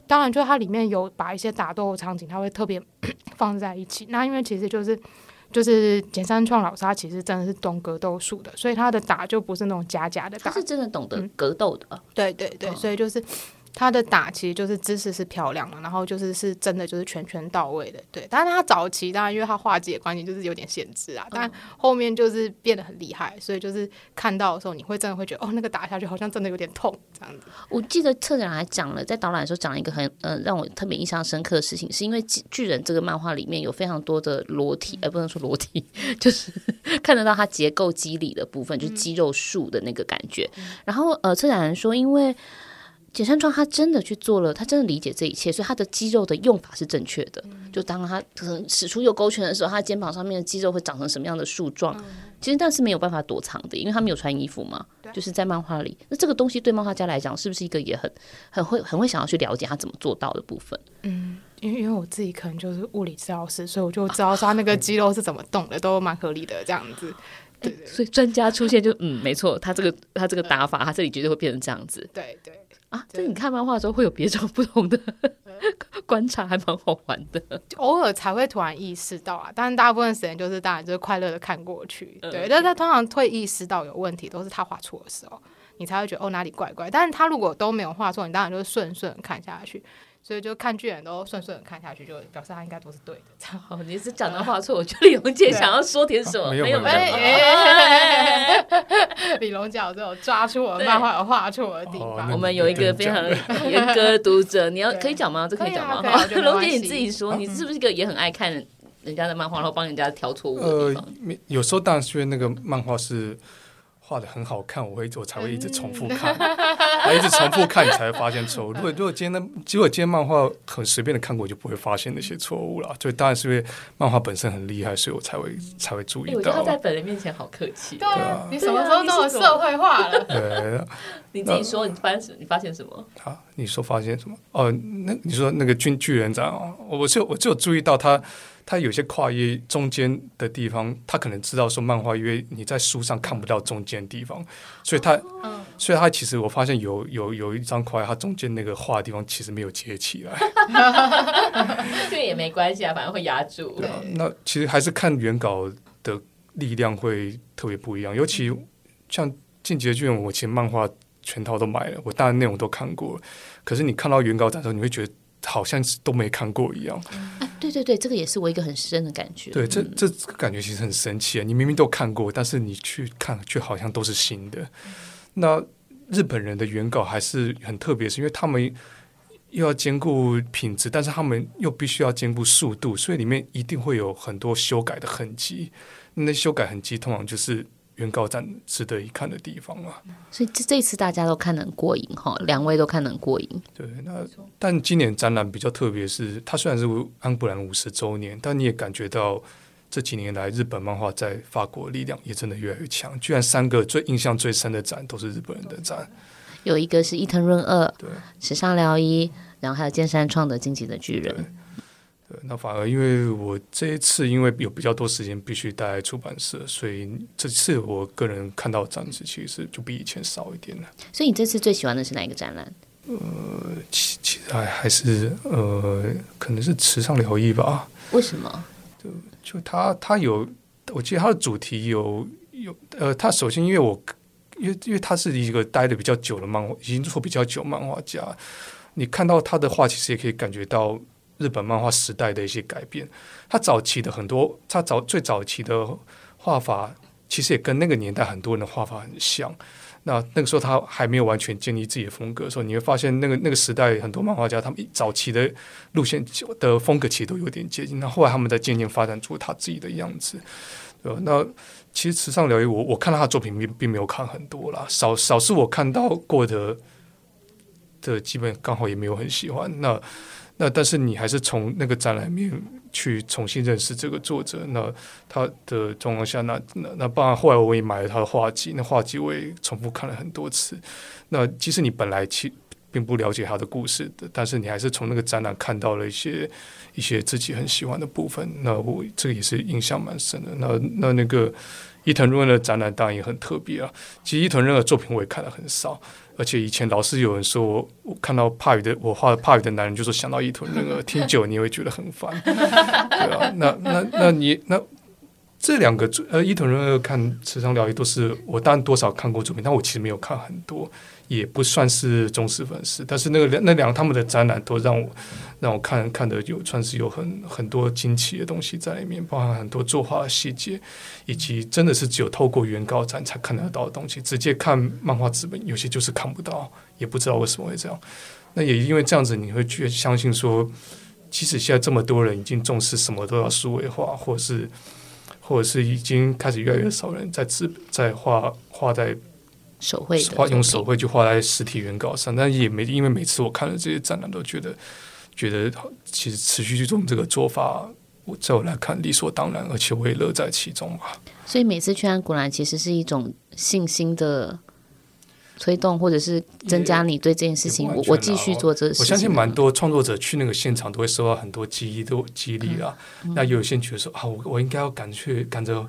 当然，就它里面有把一些打斗的场景，它会特别 <coughs> 放在一起。那因为其实就是就是简三创老师，他其实真的是懂格斗术的，所以他的打就不是那种假假的打，他是真的懂得格斗的。嗯、对对对，所以就是。他的打其实就是姿势是漂亮的，然后就是是真的就是拳拳到位的，对。但是他早期当然因为他画技的关系就是有点限制啊，但后面就是变得很厉害，所以就是看到的时候你会真的会觉得哦，那个打下去好像真的有点痛这样子。我记得策展还讲了，在导览的时候讲了一个很呃让我特别印象深刻的事情，是因为巨人这个漫画里面有非常多的裸体，而、呃、不能说裸体，就是看得到他结构肌理的部分，就是肌肉束的那个感觉。嗯、然后呃，策展人说因为。简山庄他真的去做了，他真的理解这一切，所以他的肌肉的用法是正确的。嗯、就当他可能使出右勾拳的时候，他肩膀上面的肌肉会长成什么样的树状？嗯、其实那是没有办法躲藏的，因为他没有穿衣服嘛。就是在漫画里，那这个东西对漫画家来讲，是不是一个也很很会很会想要去了解他怎么做到的部分？嗯，因为因为我自己可能就是物理治疗师，所以我就知道他那个肌肉是怎么动的，都蛮合理的这样子。对，所以专家出现就嗯，没错，他这个他这个打法，他这里绝对会变成这样子。对对。啊，这你看漫画的时候会有别种不同的 <laughs> 观察还蛮好玩的，偶尔才会突然意识到啊，但是大部分时间就是当然就是快乐的看过去，对。但是他通常会意识到有问题，都是他画错的时候，你才会觉得哦哪里怪怪。但是他如果都没有画错，你当然就是顺顺看下去。所以就看剧人都顺顺的看下去，就表示他应该都是对的。哦，你是讲的话错，我觉得李龙姐想要说点什么？没有没有。李龙姐有这种抓出我漫画有画错的地方。我们有一个非常 <laughs> 严格的读者，你要可以讲吗？这可以讲吗？好，龙姐你自己说，你是不是一个也很爱看人家的漫画，然后帮人家挑错误的地方？呃，有时候当然是因为那个漫画是。画的很好看，我会我才会一直重复看，啊，<laughs> 一直重复看，你才会发现错误。<laughs> 如果如果今天的，结果今天漫画很随便的看过，我就不会发现那些错误了。所以当然是因为漫画本身很厉害，所以我才会才会注意到。欸、我觉得他在本人面前好客气。对啊，你什么时候那么社会化了？<laughs> 对，你自己说，你发现你发现什么？啊，你说发现什么？哦，那你说那个军巨人长，我就我就有注意到他。他有些跨越中间的地方，他可能知道说漫画，因为你在书上看不到中间地方，所以他，嗯、所以他其实我发现有有有一张跨页，它中间那个画的地方其实没有接起来，<laughs> 这个也没关系啊，反正会压住。对啊，那其实还是看原稿的力量会特别不一样，尤其像《进击的巨人》，我其实漫画全套都买了，我当然内容都看过了，可是你看到原稿的时候，你会觉得。好像是都没看过一样。啊，对对对，这个也是我一个很深的感觉。对，这这感觉其实很神奇啊！你明明都看过，但是你去看，却好像都是新的。那日本人的原稿还是很特别，是因为他们又要兼顾品质，但是他们又必须要兼顾速度，所以里面一定会有很多修改的痕迹。那修改痕迹通常就是。原告展值得一看的地方嘛，所以这这次大家都看得很过瘾哈，两位都看得很过瘾。对，那但今年展览比较特别，是它虽然是安布兰五十周年，但你也感觉到这几年来日本漫画在法国力量也真的越来越强。居然三个最印象最深的展都是日本人的展，有一个是伊藤润二，对，池上辽一，然后还有剑山创的《进击的巨人》。对，那反而因为我这一次因为有比较多时间必须待在出版社，所以这次我个人看到展子其实就比以前少一点了。所以你这次最喜欢的是哪一个展览？呃，其其实还还是呃，可能是池上辽一吧。为什么？就就他他有，我记得他的主题有有呃，他首先因为我因为因为他是一个待的比较久的漫画，已经做比较久漫画家，你看到他的话，其实也可以感觉到。日本漫画时代的一些改变，他早期的很多，他早最早期的画法，其实也跟那个年代很多人的画法很像。那那个时候他还没有完全建立自己的风格的时候，你会发现那个那个时代很多漫画家，他们早期的路线的风格其实都有点接近。那后来他们在渐渐发展出他自己的样子。对吧那其实池上辽一，我我看到他的作品并并没有看很多啦，少少是我看到过的的基本刚好也没有很喜欢。那那但是你还是从那个展览面去重新认识这个作者，那他的状况下，那那那当然后来我也买了他的画集，那画集我也重复看了很多次。那即使你本来其并不了解他的故事的，但是你还是从那个展览看到了一些一些自己很喜欢的部分。那我这个也是印象蛮深的。那那那个伊藤润二的展览当然也很特别啊。其实伊藤润二的作品我也看了很少。而且以前老是有人说，我我看到怕雨的我画怕雨的男人，就说想到伊藤润二，听久你会觉得很烦，对啊，那那那你那这两个呃伊藤润二看池上辽一都是我当然多少看过作品，但我其实没有看很多。也不算是忠实粉丝，但是那个那两个他们的展览都让我让我看看的有算是有很很多惊奇的东西在里面，包含很多作画的细节，以及真的是只有透过原稿展才看得到的东西，直接看漫画纸本有些就是看不到，也不知道为什么会这样。那也因为这样子，你会去相信说，即使现在这么多人已经重视什么都要数位化，或是或者是已经开始越来越少人在纸在画画在。手绘画用手绘就画在实体原稿上，但也没因为每次我看了这些展览，都觉得觉得其实持续去做这个做法，我在我来看理所当然，而且我也乐在其中吧。所以每次去安古兰，其实是一种信心的推动，或者是增加你对这件事情，我我继续做这事情。我相信蛮多创作者去那个现场都会受到很多激励，都激励啊。嗯、那有些人觉得说啊，我我应该要赶去赶着。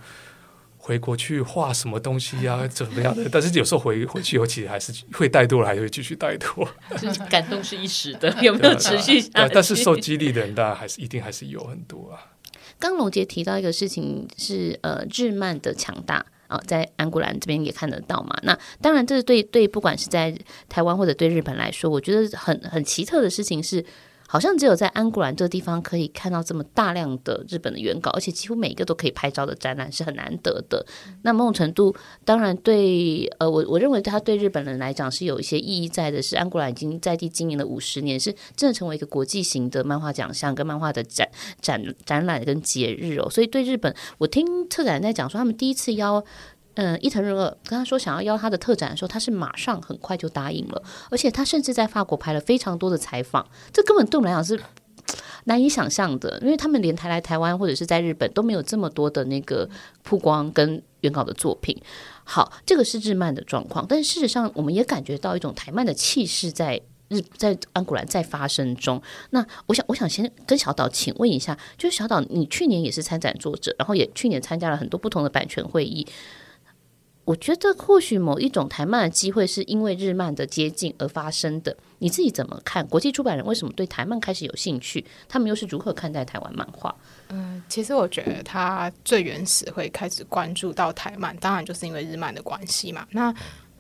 回国去画什么东西呀、啊，<laughs> 怎么样的？但是有时候回回去以后，其实还是会怠惰了，还是会继续怠惰。就是感动是一时的，<laughs> 有没有持续下去？但是受激励的人，当然还是一定还是有很多啊。刚龙杰提到一个事情是呃日漫的强大啊、在安古兰这边也看得到嘛。那当然，这是对对，不管是在台湾或者对日本来说，我觉得很很奇特的事情是。好像只有在安古兰这个地方可以看到这么大量的日本的原稿，而且几乎每一个都可以拍照的展览是很难得的。那某种程度，当然对呃，我我认为它对日本人来讲是有一些意义在的。是安古兰已经在地经营了五十年，是真的成为一个国际型的漫画奖项跟漫画的展展展览跟节日哦。所以对日本，我听策展在讲说，他们第一次邀。嗯，伊藤润二跟他说想要邀他的特展的时候，他是马上很快就答应了，而且他甚至在法国拍了非常多的采访，这根本对我们来讲是难以想象的，因为他们连台来台湾或者是在日本都没有这么多的那个曝光跟原稿的作品。好，这个是日漫的状况，但是事实上我们也感觉到一种台漫的气势在日在安古兰在发生中。那我想，我想先跟小岛请问一下，就是小岛，你去年也是参展作者，然后也去年参加了很多不同的版权会议。我觉得或许某一种台漫的机会是因为日漫的接近而发生的，你自己怎么看？国际出版人为什么对台漫开始有兴趣？他们又是如何看待台湾漫画？嗯，其实我觉得他最原始会开始关注到台漫，当然就是因为日漫的关系嘛。那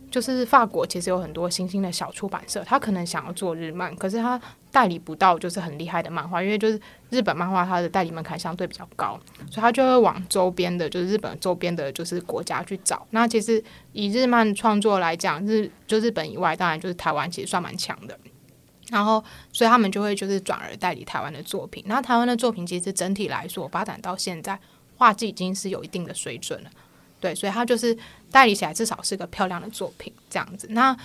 就是法国其实有很多新兴的小出版社，他可能想要做日漫，可是他代理不到就是很厉害的漫画，因为就是日本漫画它的代理门槛相对比较高，所以他就会往周边的，就是日本周边的，就是国家去找。那其实以日漫创作来讲，日就日本以外，当然就是台湾其实算蛮强的。然后，所以他们就会就是转而代理台湾的作品。那台湾的作品其实整体来说发展到现在，画技已经是有一定的水准了。对，所以他就是代理起来至少是个漂亮的作品这样子。那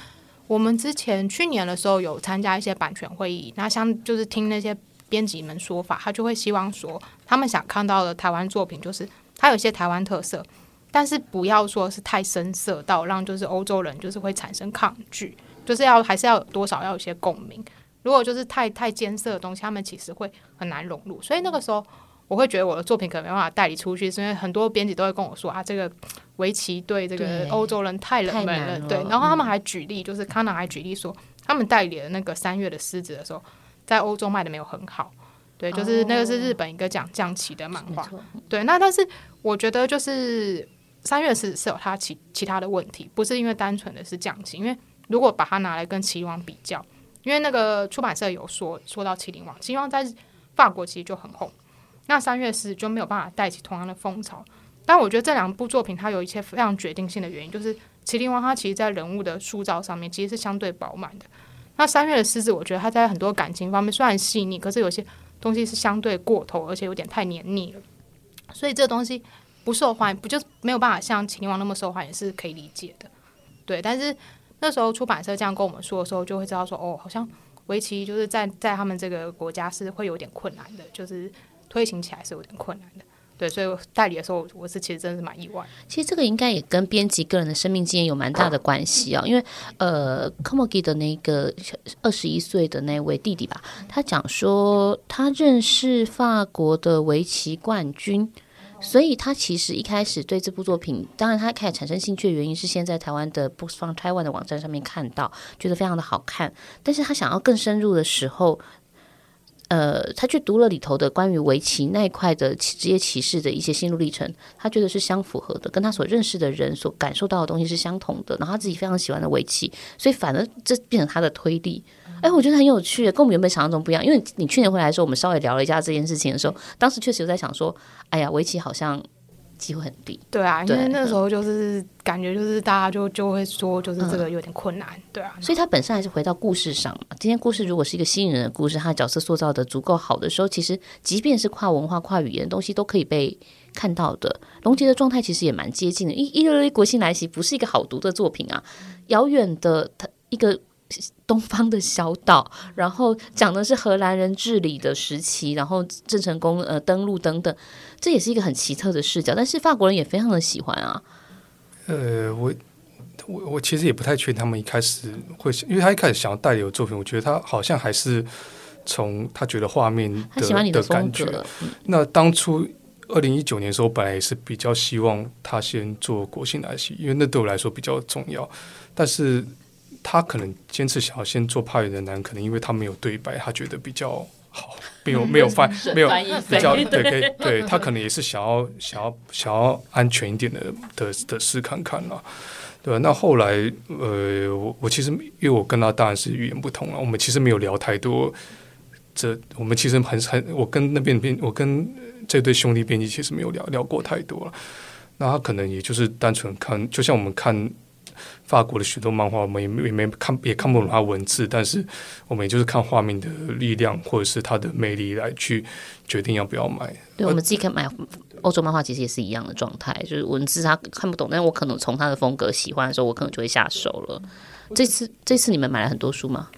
我们之前去年的时候有参加一些版权会议，那像就是听那些编辑们说法，他就会希望说，他们想看到的台湾作品就是它有些台湾特色，但是不要说是太深色到让就是欧洲人就是会产生抗拒，就是要还是要有多少要有些共鸣。如果就是太太艰涩的东西，他们其实会很难融入。所以那个时候。我会觉得我的作品可能没办法代理出去，是因为很多编辑都会跟我说啊，这个围棋对这个欧洲人太冷门了。对，然后他们还举例，就是康纳还举例说，他们代理的那个三月的狮子的时候，在欧洲卖的没有很好。对，就是那个是日本一个讲将棋的漫画。对，那但是我觉得就是三月狮子是有它其其他的问题，不是因为单纯的是将棋，因为如果把它拿来跟棋灵王比较，因为那个出版社有说说到麒麟王，麒麟王在法国其实就很红。那三月狮子就没有办法带起同样的风潮，但我觉得这两部作品它有一些非常决定性的原因，就是《麒麟王》它其实在人物的塑造上面其实是相对饱满的。那三月的狮子，我觉得它在很多感情方面虽然细腻，可是有些东西是相对过头，而且有点太黏腻了。所以这东西不受欢迎，不就没有办法像《麒麟王》那么受欢迎，是可以理解的。对，但是那时候出版社这样跟我们说的时候，就会知道说，哦，好像围棋就是在在他们这个国家是会有点困难的，就是。推行起来是有点困难的，对，所以代理的时候，我是其实真的是蛮意外。其实这个应该也跟编辑个人的生命经验有蛮大的关系啊、因为呃，Komogi 的那个二十一岁的那位弟弟吧，他讲说他认识法国的围棋冠军，所以他其实一开始对这部作品，当然他开始产生兴趣的原因是先在台湾的 Books from Taiwan 的网站上面看到，觉得非常的好看，但是他想要更深入的时候。呃，他去读了里头的关于围棋那一块的职业棋士的一些心路历程，他觉得是相符合的，跟他所认识的人所感受到的东西是相同的。然后他自己非常喜欢的围棋，所以反而这变成他的推力。哎，我觉得很有趣，跟我们原本想象中不一样。因为你去年回来的时候，我们稍微聊了一下这件事情的时候，当时确实有在想说，哎呀，围棋好像。机会很低，对啊，因为那时候就是感觉就是大家就就会说，就是这个有点困难，嗯、对啊。所以它本身还是回到故事上嘛。今天故事如果是一个吸引人的故事，它角色塑造的足够好的时候，其实即便是跨文化、跨语言的东西都可以被看到的。龙杰的状态其实也蛮接近的。一一六一国庆来袭不是一个好读的作品啊，遥远的他一个。东方的小岛，然后讲的是荷兰人治理的时期，然后郑成功呃登陆等等，这也是一个很奇特的视角，但是法国人也非常的喜欢啊。呃，我我我其实也不太确定他们一开始会，因为他一开始想要带有作品，我觉得他好像还是从他觉得画面的，他喜欢你的，的感觉。那当初二零一九年的时候，本来也是比较希望他先做国信来袭，因为那对我来说比较重要。但是他可能坚持想要先做怕远的男，可能因为他没有对白，他觉得比较好，没有没有翻没有比较对对对，对 <laughs> 他可能也是想要想要想要安全一点的的的试看看了。对，那后来呃，我我其实因为我跟他当然是语言不通了，我们其实没有聊太多。这我们其实很很，我跟那边编，我跟这对兄弟编辑其实没有聊聊过太多了。那他可能也就是单纯看，就像我们看法国的许多漫画，我们也没也没看也看不懂它文字，但是我们也就是看画面的力量或者是它的魅力来去决定要不要买。对，我们自己看买欧洲漫画，其实也是一样的状态，就是文字他看不懂，但是我可能从他的风格喜欢的时候，我可能就会下手了。这次这次你们买了很多书吗？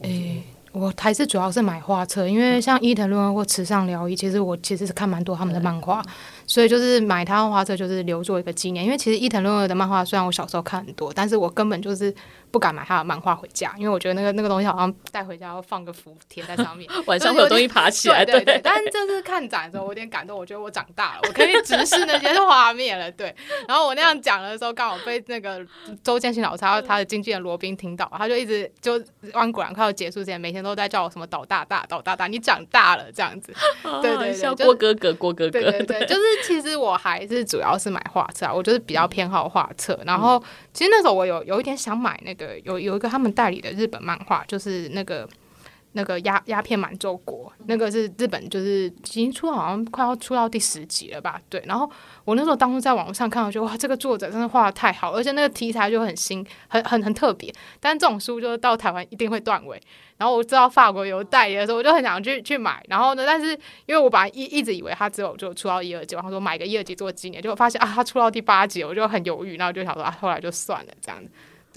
诶。我还是主要是买画册，因为像伊藤润二或池上辽一，其实我其实是看蛮多他们的漫画，所以就是买他的画册就是留作一个纪念。因为其实伊藤润二的漫画虽然我小时候看很多，但是我根本就是。不敢买他的漫画回家，因为我觉得那个那个东西好像带回家要放个符贴在上面，<laughs> 晚上会有东西爬起来。对，对对。但是这次看展的时候，我有点感动，我觉得我长大了，我可以直视那些画面了。对。然后我那样讲的时候，刚好被那个周建新老师他他的经纪人罗宾听到，他就一直就安古兰快要结束之前，每天都在叫我什么导大大导大大，你长大了这样子。对 <laughs> 对对，郭哥哥郭哥哥。对对对，<laughs> 就是其实我还是主要是买画册，我就是比较偏好画册。然后其实那时候我有有一点想买那个对有有一个他们。代理的日本漫画就是那个那个鸦鸦片满洲国，那个是日本，就是已经出好像快要出到第十集了吧？对。然后我那时候当初在网上看到，就哇，这个作者真的画得太好，而且那个题材就很新，很很很特别。但这种书就是到台湾一定会断尾。然后我知道法国有代理的时候，我就很想去去买。然后呢，但是因为我本来一一直以为他只有就出到一二集，然后说买个一二集做纪念，结果发现啊，他出到第八集，我就很犹豫，然后就想说啊，后来就算了这样子。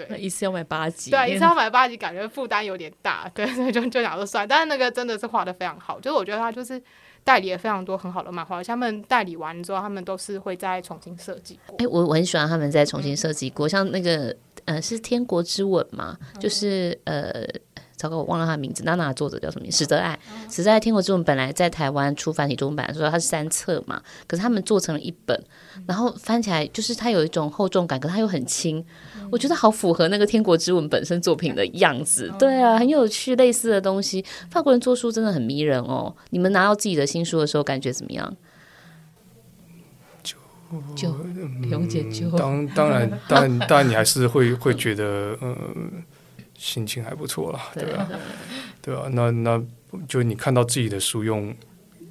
对，一次要买八集，对，一次要买八集，感觉负担有点大，<laughs> 对，所以就就想说算。但是那个真的是画的非常好，就是我觉得他就是代理了非常多很好的漫画，他们代理完之后，他们都是会再重新设计过。哎、欸，我我很喜欢他们再重新设计过，嗯、像那个呃，是《天国之吻》嘛，就是呃。糟糕，我忘了他的名字。娜娜的作者叫什么名？史泽爱。史泽爱《天国之吻》本来在台湾出繁体中文版的时候，它是三册嘛，可是他们做成了一本，然后翻起来就是它有一种厚重感，可是它又很轻，我觉得好符合那个《天国之吻》本身作品的样子。对啊，很有趣，类似的东西。法国人做书真的很迷人哦。你们拿到自己的新书的时候，感觉怎么样？就就刘姐就当当然当然当然你还是会会觉得嗯。心情还不错了，对啊，对啊，那那就你看到自己的书用。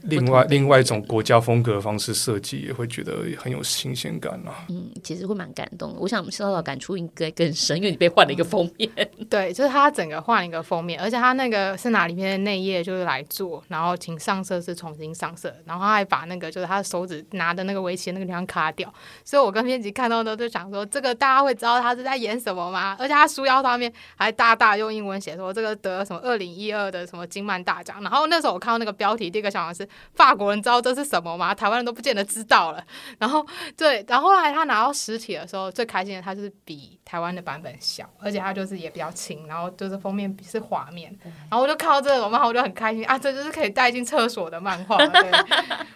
另外，另外一种国家风格的方式设计，也会觉得很有新鲜感啊。嗯，其实会蛮感动的。我想受到感触应该更深，因为你被换了一个封面。<laughs> 对，就是他整个换一个封面，而且他那个是拿里面的内页就是来做，然后请上色是重新上色，然后他还把那个就是他手指拿的那个围棋那个地方卡掉。所以我跟编辑看到呢就想说，这个大家会知道他是在演什么吗？而且他书腰上面还大大用英文写说这个得了什么二零一二的什么金曼大奖。然后那时候我看到那个标题，第一个想法是。法国人知道这是什么吗？台湾人都不见得知道了。然后，对，然后后来他拿到实体的时候，最开心的他就是比台湾的版本小，而且他就是也比较轻，然后就是封面是画面。然后我就看到这个漫画，我就很开心啊！这就是可以带进厕所的漫画。对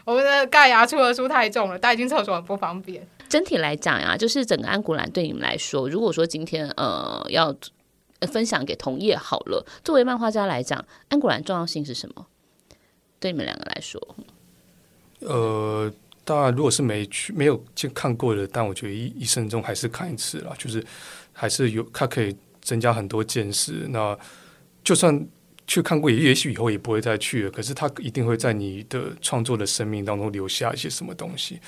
我们的盖牙出的书太重了，带进厕所很不方便。整体来讲呀，就是整个安古兰对你们来说，如果说今天呃要分享给同业好了，作为漫画家来讲，安古兰重要性是什么？对你们两个来说，呃，当然，如果是没去、没有去看过的，但我觉得一一生中还是看一次啦，就是还是有它可以增加很多见识。那就算去看过，也也许以后也不会再去了。可是它一定会在你的创作的生命当中留下一些什么东西。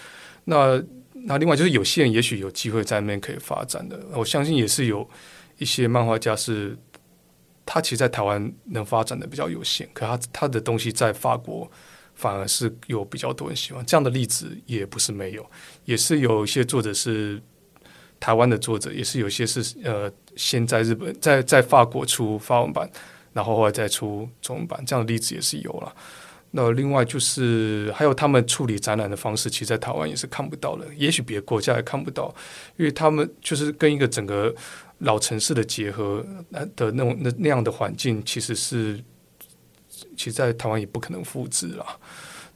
那那另外就是有些人也许有机会在那边可以发展的，我相信也是有一些漫画家是。他其实，在台湾能发展的比较有限，可他他的东西在法国反而是有比较多人喜欢。这样的例子也不是没有，也是有一些作者是台湾的作者，也是有些是呃，先在日本在在法国出法文版，然后后来再出中文版，这样的例子也是有了。那另外就是还有他们处理展览的方式，其实，在台湾也是看不到的，也许别的国家也看不到，因为他们就是跟一个整个。老城市的结合，那的那种那那样的环境，其实是，其实，在台湾也不可能复制了。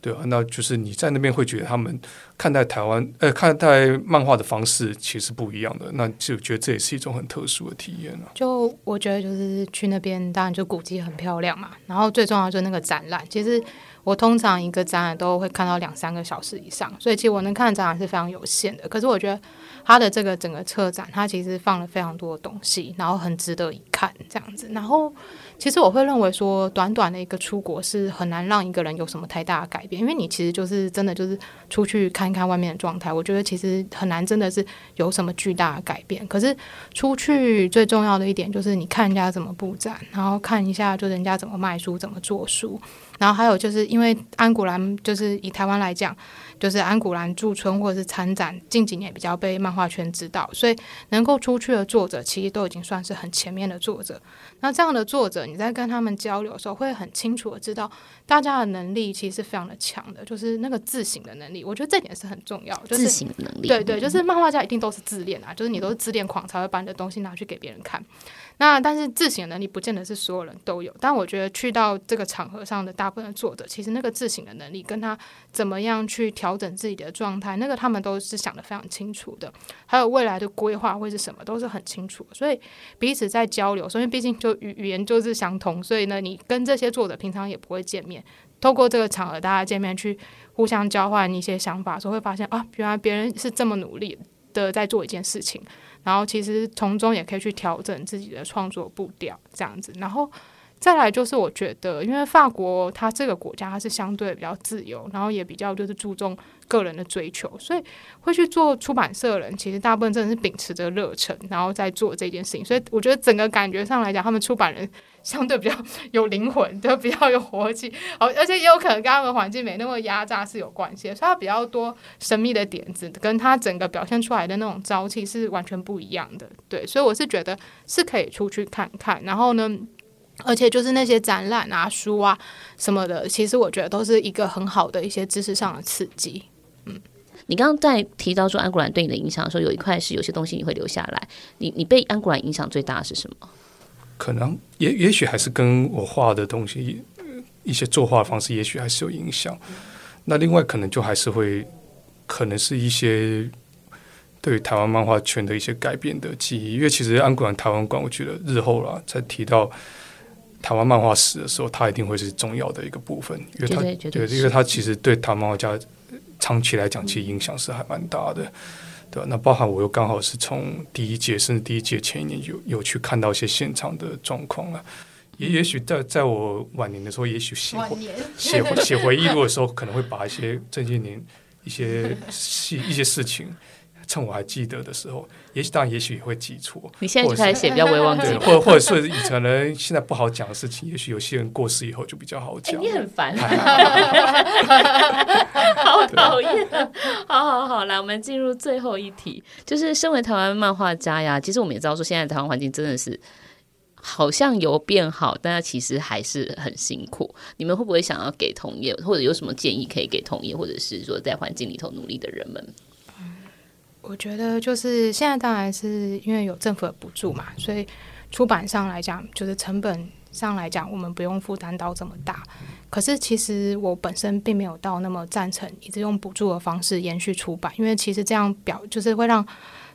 对啊，那就是你在那边会觉得他们看待台湾呃看待漫画的方式其实不一样的，那就觉得这也是一种很特殊的体验啊。就我觉得就是去那边，当然就古迹很漂亮嘛，然后最重要就是那个展览，其实。我通常一个展览都会看到两三个小时以上，所以其实我能看的展览是非常有限的。可是我觉得它的这个整个策展，它其实放了非常多的东西，然后很值得一看这样子。然后其实我会认为说，短短的一个出国是很难让一个人有什么太大的改变，因为你其实就是真的就是出去看一看外面的状态。我觉得其实很难真的是有什么巨大的改变。可是出去最重要的一点就是你看人家怎么布展，然后看一下就人家怎么卖书，怎么做书。然后还有就是因为安古兰，就是以台湾来讲，就是安古兰驻村或者是参展，近几年比较被漫画圈知道，所以能够出去的作者，其实都已经算是很前面的作者。那这样的作者，你在跟他们交流的时候，会很清楚的知道大家的能力其实是非常的强的，就是那个自省的能力，我觉得这点是很重要。就是、自省能力，对对，就是漫画家一定都是自恋啊，就是你都是自恋狂，才会把你的东西拿去给别人看。那但是自省能力不见得是所有人都有，但我觉得去到这个场合上的大部分作者，其实那个自省的能力跟他怎么样去调整自己的状态，那个他们都是想得非常清楚的，还有未来的规划会是什么都是很清楚，所以彼此在交流，所以毕竟就语语言就是相同，所以呢，你跟这些作者平常也不会见面，透过这个场合大家见面去互相交换一些想法，所以会发现啊，原来别人是这么努力的在做一件事情。然后其实从中也可以去调整自己的创作步调，这样子。然后再来就是，我觉得，因为法国它这个国家它是相对比较自由，然后也比较就是注重个人的追求，所以会去做出版社的人，其实大部分真的是秉持着热忱，然后在做这件事情。所以我觉得整个感觉上来讲，他们出版人相对比较有灵魂，<laughs> 就比较有活气。而而且也有可能跟他们环境没那么压榨是有关系的，所以他比较多神秘的点子，跟他整个表现出来的那种朝气是完全不一样的。对，所以我是觉得是可以出去看看。然后呢，而且就是那些展览啊、书啊什么的，其实我觉得都是一个很好的一些知识上的刺激。嗯，你刚刚在提到说安古兰对你的影响的时候，有一块是有些东西你会留下来。你你被安古兰影响最大的是什么？可能也也许还是跟我画的东西一些作画方式，也许还是有影响。那另外可能就还是会，可能是一些对于台湾漫画圈的一些改变的记忆。因为其实安古兰台湾馆，我觉得日后啦，在提到台湾漫画史的时候，它一定会是重要的一个部分，因为它对，因为它其实对台湾漫画家长期来讲，其实影响是还蛮大的。对，那包含我又刚好是从第一届甚至第一届前一年有有去看到一些现场的状况啊，也也许在在我晚年的时候，也许写写写回忆录的时候，<laughs> 可能会把一些这些年一些细一些事情。趁我还记得的时候，也许当然，也许也会记错。你现在就开始写比较微忘记，或者 <laughs> 或者是以前人现在不好讲的事情，也许有些人过世以后就比较好讲。欸、你很烦，<laughs> 好讨厌。好好好，来，我们进入最后一题，就是身为台湾漫画家呀，其实我们也知道说，现在台湾环境真的是好像有变好，但其实还是很辛苦。你们会不会想要给同业，或者有什么建议可以给同业，或者是说在环境里头努力的人们？我觉得就是现在当然是因为有政府的补助嘛，所以出版上来讲，就是成本上来讲，我们不用负担到这么大。可是其实我本身并没有到那么赞成一直用补助的方式延续出版，因为其实这样表就是会让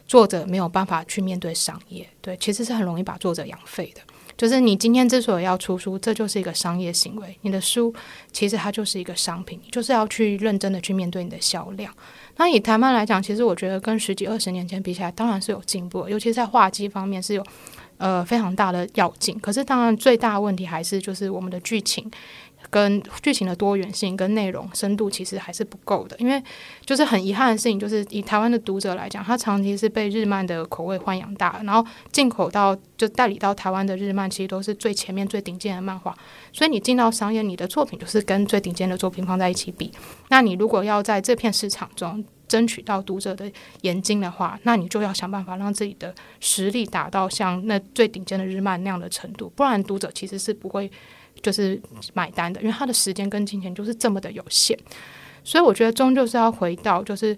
作者没有办法去面对商业，对，其实是很容易把作者养废的。就是你今天之所以要出书，这就是一个商业行为。你的书其实它就是一个商品，你就是要去认真的去面对你的销量。那以台湾来讲，其实我觉得跟十几二十年前比起来，当然是有进步，尤其在画技方面是有呃非常大的要进。可是当然最大的问题还是就是我们的剧情。跟剧情的多元性跟内容深度其实还是不够的，因为就是很遗憾的事情，就是以台湾的读者来讲，他长期是被日漫的口味豢养大，然后进口到就代理到台湾的日漫，其实都是最前面最顶尖的漫画，所以你进到商业，你的作品就是跟最顶尖的作品放在一起比，那你如果要在这片市场中争取到读者的眼睛的话，那你就要想办法让自己的实力达到像那最顶尖的日漫那样的程度，不然读者其实是不会。就是买单的，因为他的时间跟金钱就是这么的有限，所以我觉得终究是要回到，就是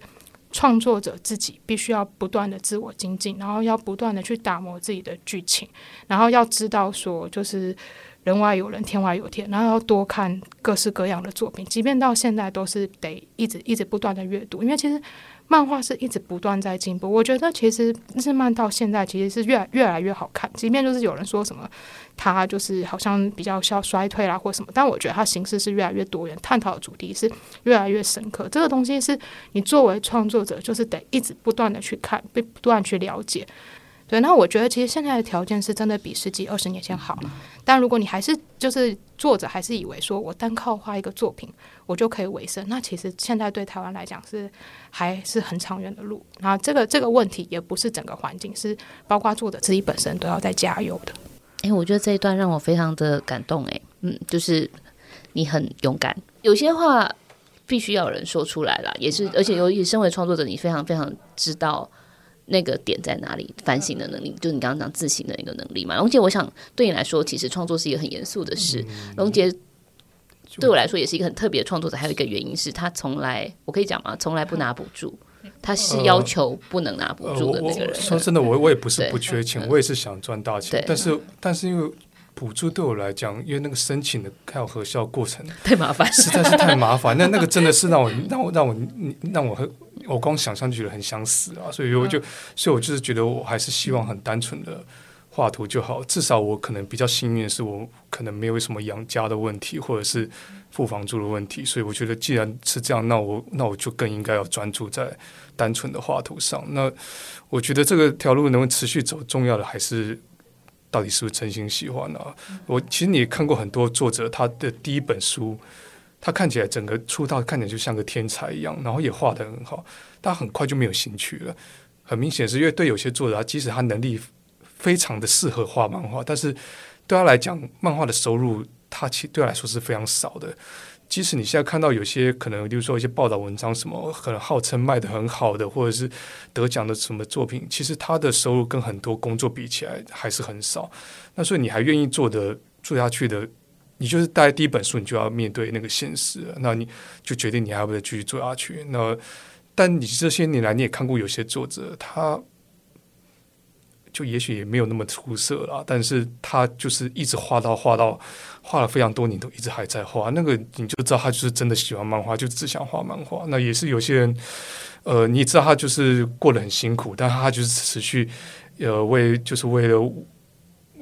创作者自己必须要不断的自我精进，然后要不断的去打磨自己的剧情，然后要知道说，就是人外有人，天外有天，然后要多看各式各样的作品，即便到现在都是得一直一直不断的阅读，因为其实漫画是一直不断在进步。我觉得其实日漫到现在其实是越越来越好看，即便就是有人说什么它就是好像比较需要衰退啦或什么，但我觉得它形式是越来越多元，探讨的主题是越来越深刻。这个东西是你作为创作者就是得一直不断的去看，被不断去了解。对，那我觉得其实现在的条件是真的比十几二十年前好。但如果你还是就是作者还是以为说我单靠画一个作品我就可以维生，那其实现在对台湾来讲是还是很长远的路。那这个这个问题也不是整个环境，是包括作者自己本身都要在加油的。哎，我觉得这一段让我非常的感动。哎，嗯，就是你很勇敢，有些话必须要有人说出来了，也是而且由于身为创作者，你非常非常知道。那个点在哪里？反省的能力，就是你刚刚讲自省的一个能力嘛。龙杰，我想对你来说，其实创作是一个很严肃的事。龙杰对我来说也是一个很特别的创作者。还有一个原因是他从来，我可以讲吗？从来不拿补助，他是要求不能拿补助的那个人。说真的，我我也不是不缺钱，我也是想赚大钱。但是，但是因为补助对我来讲，因为那个申请的还有核销过程太麻烦，实在是太麻烦。那那个真的是让我让我让我让我很。我光想象就觉得很想死啊，所以我就，所以我就是觉得我还是希望很单纯的画图就好。至少我可能比较幸运的是，我可能没有什么养家的问题，或者是付房租的问题。所以我觉得，既然是这样，那我那我就更应该要专注在单纯的画图上。那我觉得这个条路能够持续走，重要的还是到底是不是真心喜欢啊？我其实你也看过很多作者，他的第一本书。他看起来整个出道看起来就像个天才一样，然后也画得很好，但很快就没有兴趣了。很明显是因为对有些作者，即使他能力非常的适合画漫画，但是对他来讲，漫画的收入他其对他来说是非常少的。即使你现在看到有些可能，比如说一些报道文章什么，可能号称卖得很好的，或者是得奖的什么作品，其实他的收入跟很多工作比起来还是很少。那所以你还愿意做的做下去的？你就是带第一本书，你就要面对那个现实，那你就决定你还要不要继续做下去。那但你这些年来，你也看过有些作者，他就也许也没有那么出色啦，但是他就是一直画到画到画了非常多年，都一直还在画。那个你就知道他就是真的喜欢漫画，就只想画漫画。那也是有些人，呃，你知道他就是过得很辛苦，但他就是持续呃为就是为了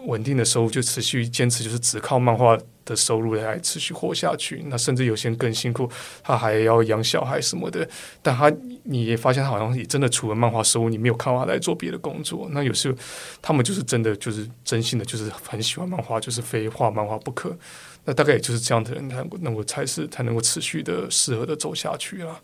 稳定的收入，就持续坚持，就是只靠漫画。的收入来持续活下去，那甚至有些人更辛苦，他还要养小孩什么的。但他你也发现，他好像也真的除了漫画收入，你没有看到他来做别的工作。那有时候他们就是真的就是真心的，就是很喜欢漫画，就是非画漫画不可。那大概也就是这样的人，他能够才是才能够持续的适合的走下去啊。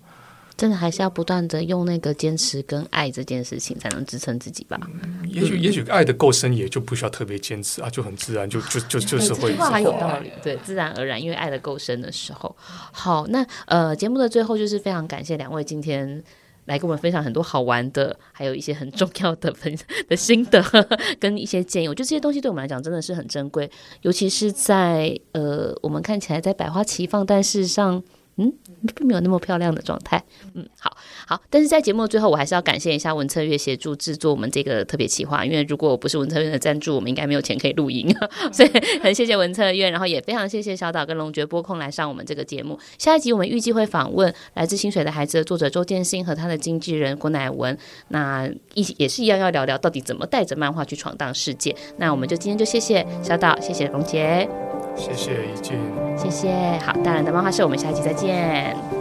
真的还是要不断的用那个坚持跟爱这件事情，才能支撑自己吧。嗯、也许也许爱的够深，也就不需要特别坚持啊，就很自然，就就就就是会。这话很有道理，对，自然而然，因为爱的够深的时候。好，那呃，节目的最后就是非常感谢两位今天来跟我们分享很多好玩的，还有一些很重要的分的心得跟一些建议。我觉得这些东西对我们来讲真的是很珍贵，尤其是在呃，我们看起来在百花齐放，但事实上。嗯，并没有那么漂亮的状态。嗯，好好，但是在节目的最后，我还是要感谢一下文策院协助制作我们这个特别企划，因为如果不是文策院的赞助，我们应该没有钱可以录音。<laughs> 所以很谢谢文策院，然后也非常谢谢小岛跟龙爵播控来上我们这个节目。下一集我们预计会访问来自薪水的孩子的作者周建新和他的经纪人郭乃文，那一也是一样要聊聊到底怎么带着漫画去闯荡世界。那我们就今天就谢谢小岛，谢谢龙杰。谢谢一静，谢谢。好，大人的漫画社，我们下期再见。